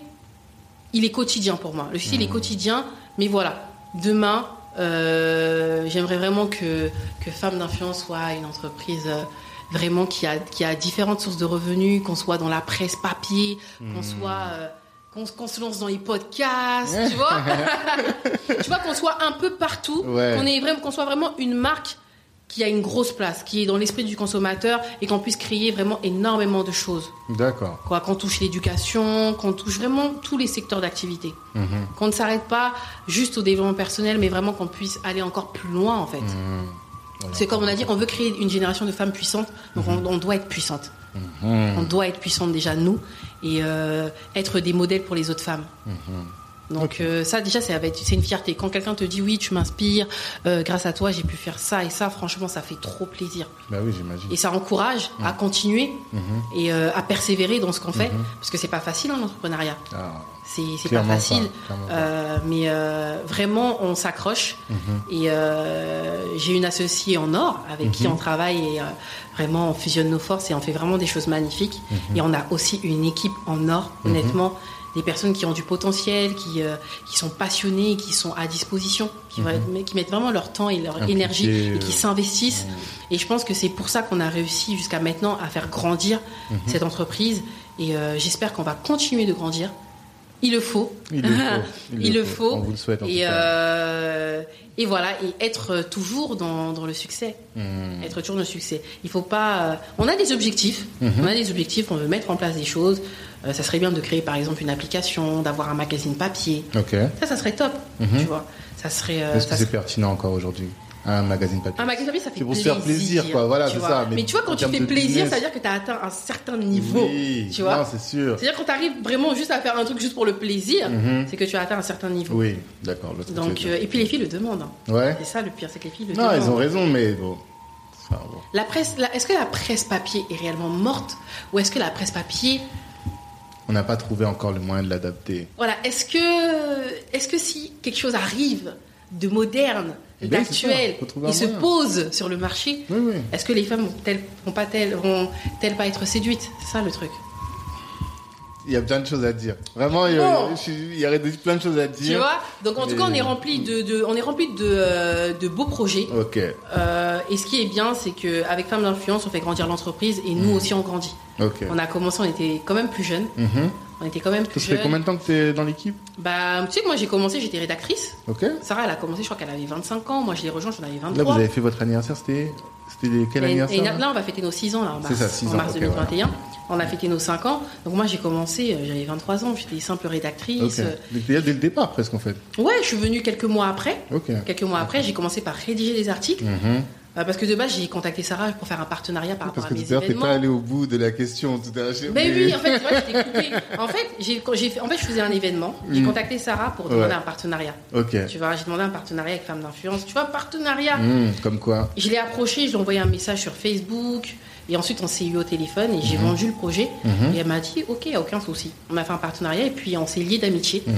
il est quotidien pour moi. Le succès, il Mhm. est quotidien, mais voilà. Demain, euh, j'aimerais vraiment que que Femmes d'influence soit une entreprise. euh, Vraiment qui a, qui a différentes sources de revenus, qu'on soit dans la presse papier, qu'on Mhm. soit euh, qu'on qu'on se lance dans les podcasts, tu vois, tu vois qu'on soit un peu partout, Ouais. qu'on ait vraiment qu'on soit vraiment une marque qui a une grosse place, qui est dans l'esprit du consommateur et qu'on puisse créer vraiment énormément de choses. D'accord. Quoi, qu'on touche l'éducation, qu'on touche vraiment tous les secteurs d'activité. Mhm. Qu'on ne s'arrête pas juste au développement personnel, mais vraiment qu'on puisse aller encore plus loin en fait. Mhm. Voilà. C'est comme on a dit, on veut créer une génération de femmes puissantes, donc on, on doit être puissante. Mhm. On doit être puissante déjà nous et euh, être des modèles pour les autres femmes. Donc euh, ça déjà c'est une fierté. Quand quelqu'un te dit oui tu m'inspires, euh, grâce à toi j'ai pu faire ça et ça, franchement ça fait trop plaisir. Bah oui, j'imagine. Et ça encourage à continuer Mhm. et euh, à persévérer dans ce qu'on fait Mhm. parce que c'est pas facile hein, l'entrepreneuriat. Ah, C'est pas facile. pas. Mais vraiment on s'accroche Mhm. et euh, j'ai une associée en or avec qui on travaille et vraiment on fusionne nos forces et on fait vraiment des choses magnifiques. Et on a aussi une équipe en or, honnêtement, des personnes qui ont du potentiel, qui, euh, qui sont passionnées, qui sont à disposition, qui, qui mettent vraiment leur temps et leur Mhm. Énergie et qui euh, s'investissent. Et je pense que c'est pour ça qu'on a réussi jusqu'à maintenant à faire grandir Mhm. cette entreprise. Et euh, j'espère qu'on va continuer de grandir. Il le faut. Il le faut. Il le faut. On vous le souhaite en Et, tout cas. euh, et voilà, et être toujours dans, dans le succès. Mhm. Être toujours dans le succès. Il faut pas. euh, on a des objectifs. Mhm. On a des objectifs. On veut mettre en place des choses. Euh, ça serait bien de créer par exemple une application, d'avoir un magazine papier. Ça, ça serait top. Mhm. Tu vois. Ça serait. Est-ce que c'est serait- pertinent encore aujourd'hui? Un magazine papier. un magazine papier, ça fait C'est pour se plaisir. faire plaisir, quoi. Voilà, c'est ça. Mais, tu vois, quand tu fais plaisir, business- ça veut dire que tu as atteint un certain niveau. Oui, tu vois. Non, c'est sûr. C'est-à-dire quand tu arrives vraiment juste à faire un truc juste pour le plaisir, Mhm. c'est que tu as atteint un certain niveau. Oui, d'accord. Donc, euh, et puis les filles le demandent. hein. Ouais. C'est ça le pire, c'est que les filles le Non, demandent. ils ont raison, mais bon. Bon. La presse, la- est-ce que la presse papier est réellement morte ou est-ce que la presse papier, On n'a pas trouvé encore le moyen de l'adapter. voilà, est-ce que, est-ce que si quelque chose arrive de moderne, Un et se moyen. pose sur le marché, Oui, oui. est-ce que les femmes vont-elles vont pas telles, vont pas être séduites C'est ça le truc. Il y a plein de choses à dire. Vraiment, il y, a, il y plein de choses à dire. Tu vois? Donc en tout cas, on est rempli de, de- on est rempli de, euh, de beaux projets. Ok, Euh, et ce qui est bien, c'est qu'avec Femmes d'influence, on fait grandir l'entreprise et nous aussi on grandit. ok. On a commencé, on était quand même plus jeunes. Mhm. On était quand même Ça plus fait jeunes. combien de temps que tu es dans l'équipe Bah, tu sais que moi j'ai commencé, j'étais rédactrice. Ok. Sarah, elle a commencé, je crois qu'elle avait 25 ans. Moi, je l'ai rejoint, j'en avais Là, vous 23. avez fait votre anniversaire, c'était c'était quel Et- anniversaire et là là, on va fêter nos 6 ans, là, en C'est mars, ça, six en ans, mars ok, 2021. On a fêté nos 5 ans. Donc, moi, j'ai commencé, euh, j'avais 23 ans, j'étais simple rédactrice. Ok. Donc, il y a dès le départ presque en fait. Ouais, je suis venue quelques mois après. Ok. Quelques mois après, j'ai commencé par rédiger des articles. Mhm. Euh, parce que de base, j'ai contacté Sarah pour faire un partenariat par Parce rapport que à mes tout à l'heure, t'es événements. pas allé au bout de la question tout à l'heure. Mais oui, en fait, tu vois, j'étais coupée. En fait, j'ai, en fait, je faisais un événement. J'ai Mm. contacté Sarah pour demander Ouais. un partenariat. Ok. Tu vois, j'ai demandé un partenariat avec Femmes d'influence. Tu vois, partenariat. Mhm, Comme quoi Je l'ai approché, je lui ai envoyé un message sur Facebook. Et ensuite, on s'est eu au téléphone et j'ai vendu le projet. Mhm. Et elle m'a dit, OK, aucun souci. On a fait un partenariat et puis on s'est liés d'amitié. Mhm.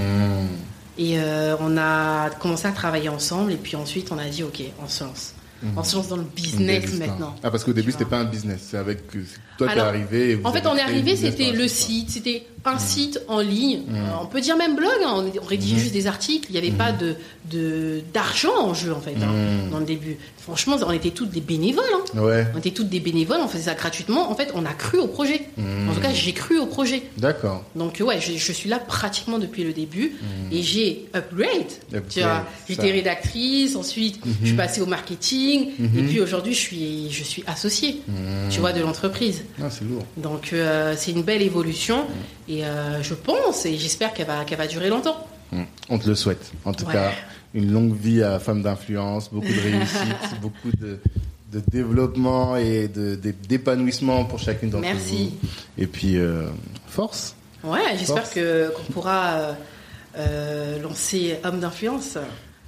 Et euh, on a commencé à travailler ensemble. Et puis ensuite, on a dit, OK, on se lance. On se lance dans le business maintenant. Ah, parce qu'au début, c'était pas un business. C'est avec. Toi, t'es Alors, arrivé. et vous En fait, on est arrivé, c'était le site, c'était un site en ligne. Euh, on peut dire même blog, hein, on, rédigeait juste des articles. Il n'y avait pas de de- d'argent en jeu en fait hein, Mhm. dans le début. Franchement, on était toutes des bénévoles. hein. Ouais. On était toutes des bénévoles, on faisait ça gratuitement. En fait, on a cru au projet. En tout cas, j'ai cru au projet. D'accord. Donc ouais, je, je suis là pratiquement depuis le début et j'ai upgrade. J'étais rédactrice, ensuite je suis passée au marketing et puis aujourd'hui je suis je suis associée. Tu vois de l'entreprise. Ah, c'est lourd. Donc euh, c'est une belle évolution et euh, je pense et j'espère qu'elle va qu'elle va durer longtemps. On te le souhaite. En tout Ouais. cas, une longue vie à femme d'influence, beaucoup de réussite, beaucoup de, de développement et d'épanouissement pour chacune d'entre vous. Merci. Et puis, euh, force. Ouais, j'espère qu'on pourra euh, euh, lancer homme d'influence.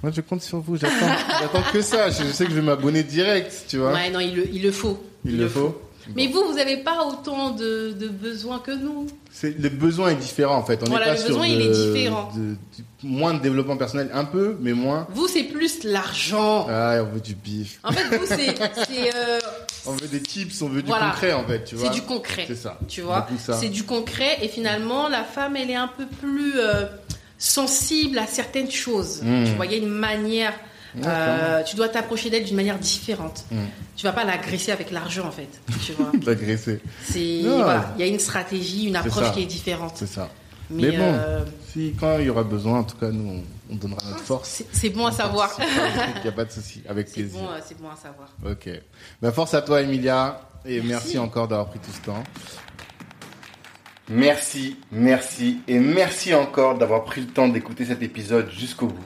Moi, je compte sur vous. J'attends que ça. Je, je sais que je vais m'abonner direct, tu vois. Ouais, non, il le faut. Il le faut. Mais vous, vous n'avez pas autant de, de besoins que nous. Le besoin est différent en fait. On Voilà, n'est pas le sur besoin, de- il est différent. de- de- moins de développement personnel, un peu, mais moins. Vous, c'est plus l'argent. Ah, on veut du bif. En fait, vous, c'est euh, On veut des tips, on veut du Voilà. concret en fait, tu vois. c'est du concret. C'est ça. Tu vois, c'est du concret et finalement, la femme, elle est un peu plus euh, sensible à certaines choses. Mm. Tu vois, il y a une manière. Euh, tu dois t'approcher d'elle d'une manière différente. Mm. Tu vas pas l'agresser avec l'argent en fait. Tu vois, c'est voilà, il y a une stratégie, une approche qui est différente. C'est ça. Mais, Mais bon. euh, Si quand il y aura besoin, en tout cas, nous, on, on donnera notre force. c'est bon à savoir. Il n'y a pas de souci, avec C'est plaisir. bon, euh, c'est bon à savoir. Ok. Ben, force à toi, Emilia. Et merci, Merci. encore d'avoir pris tout ce temps. Merci, merci et merci encore d'avoir pris le temps d'écouter cet épisode jusqu'au bout.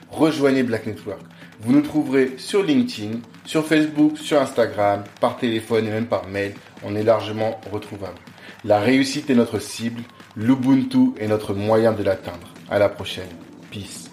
rejoignez Black Network. Vous nous trouverez sur LinkedIn, sur Facebook, sur Instagram, par téléphone et même par mail. On est largement retrouvable. La réussite est notre cible, l'Ubuntu est notre moyen de l'atteindre. À la prochaine. Peace.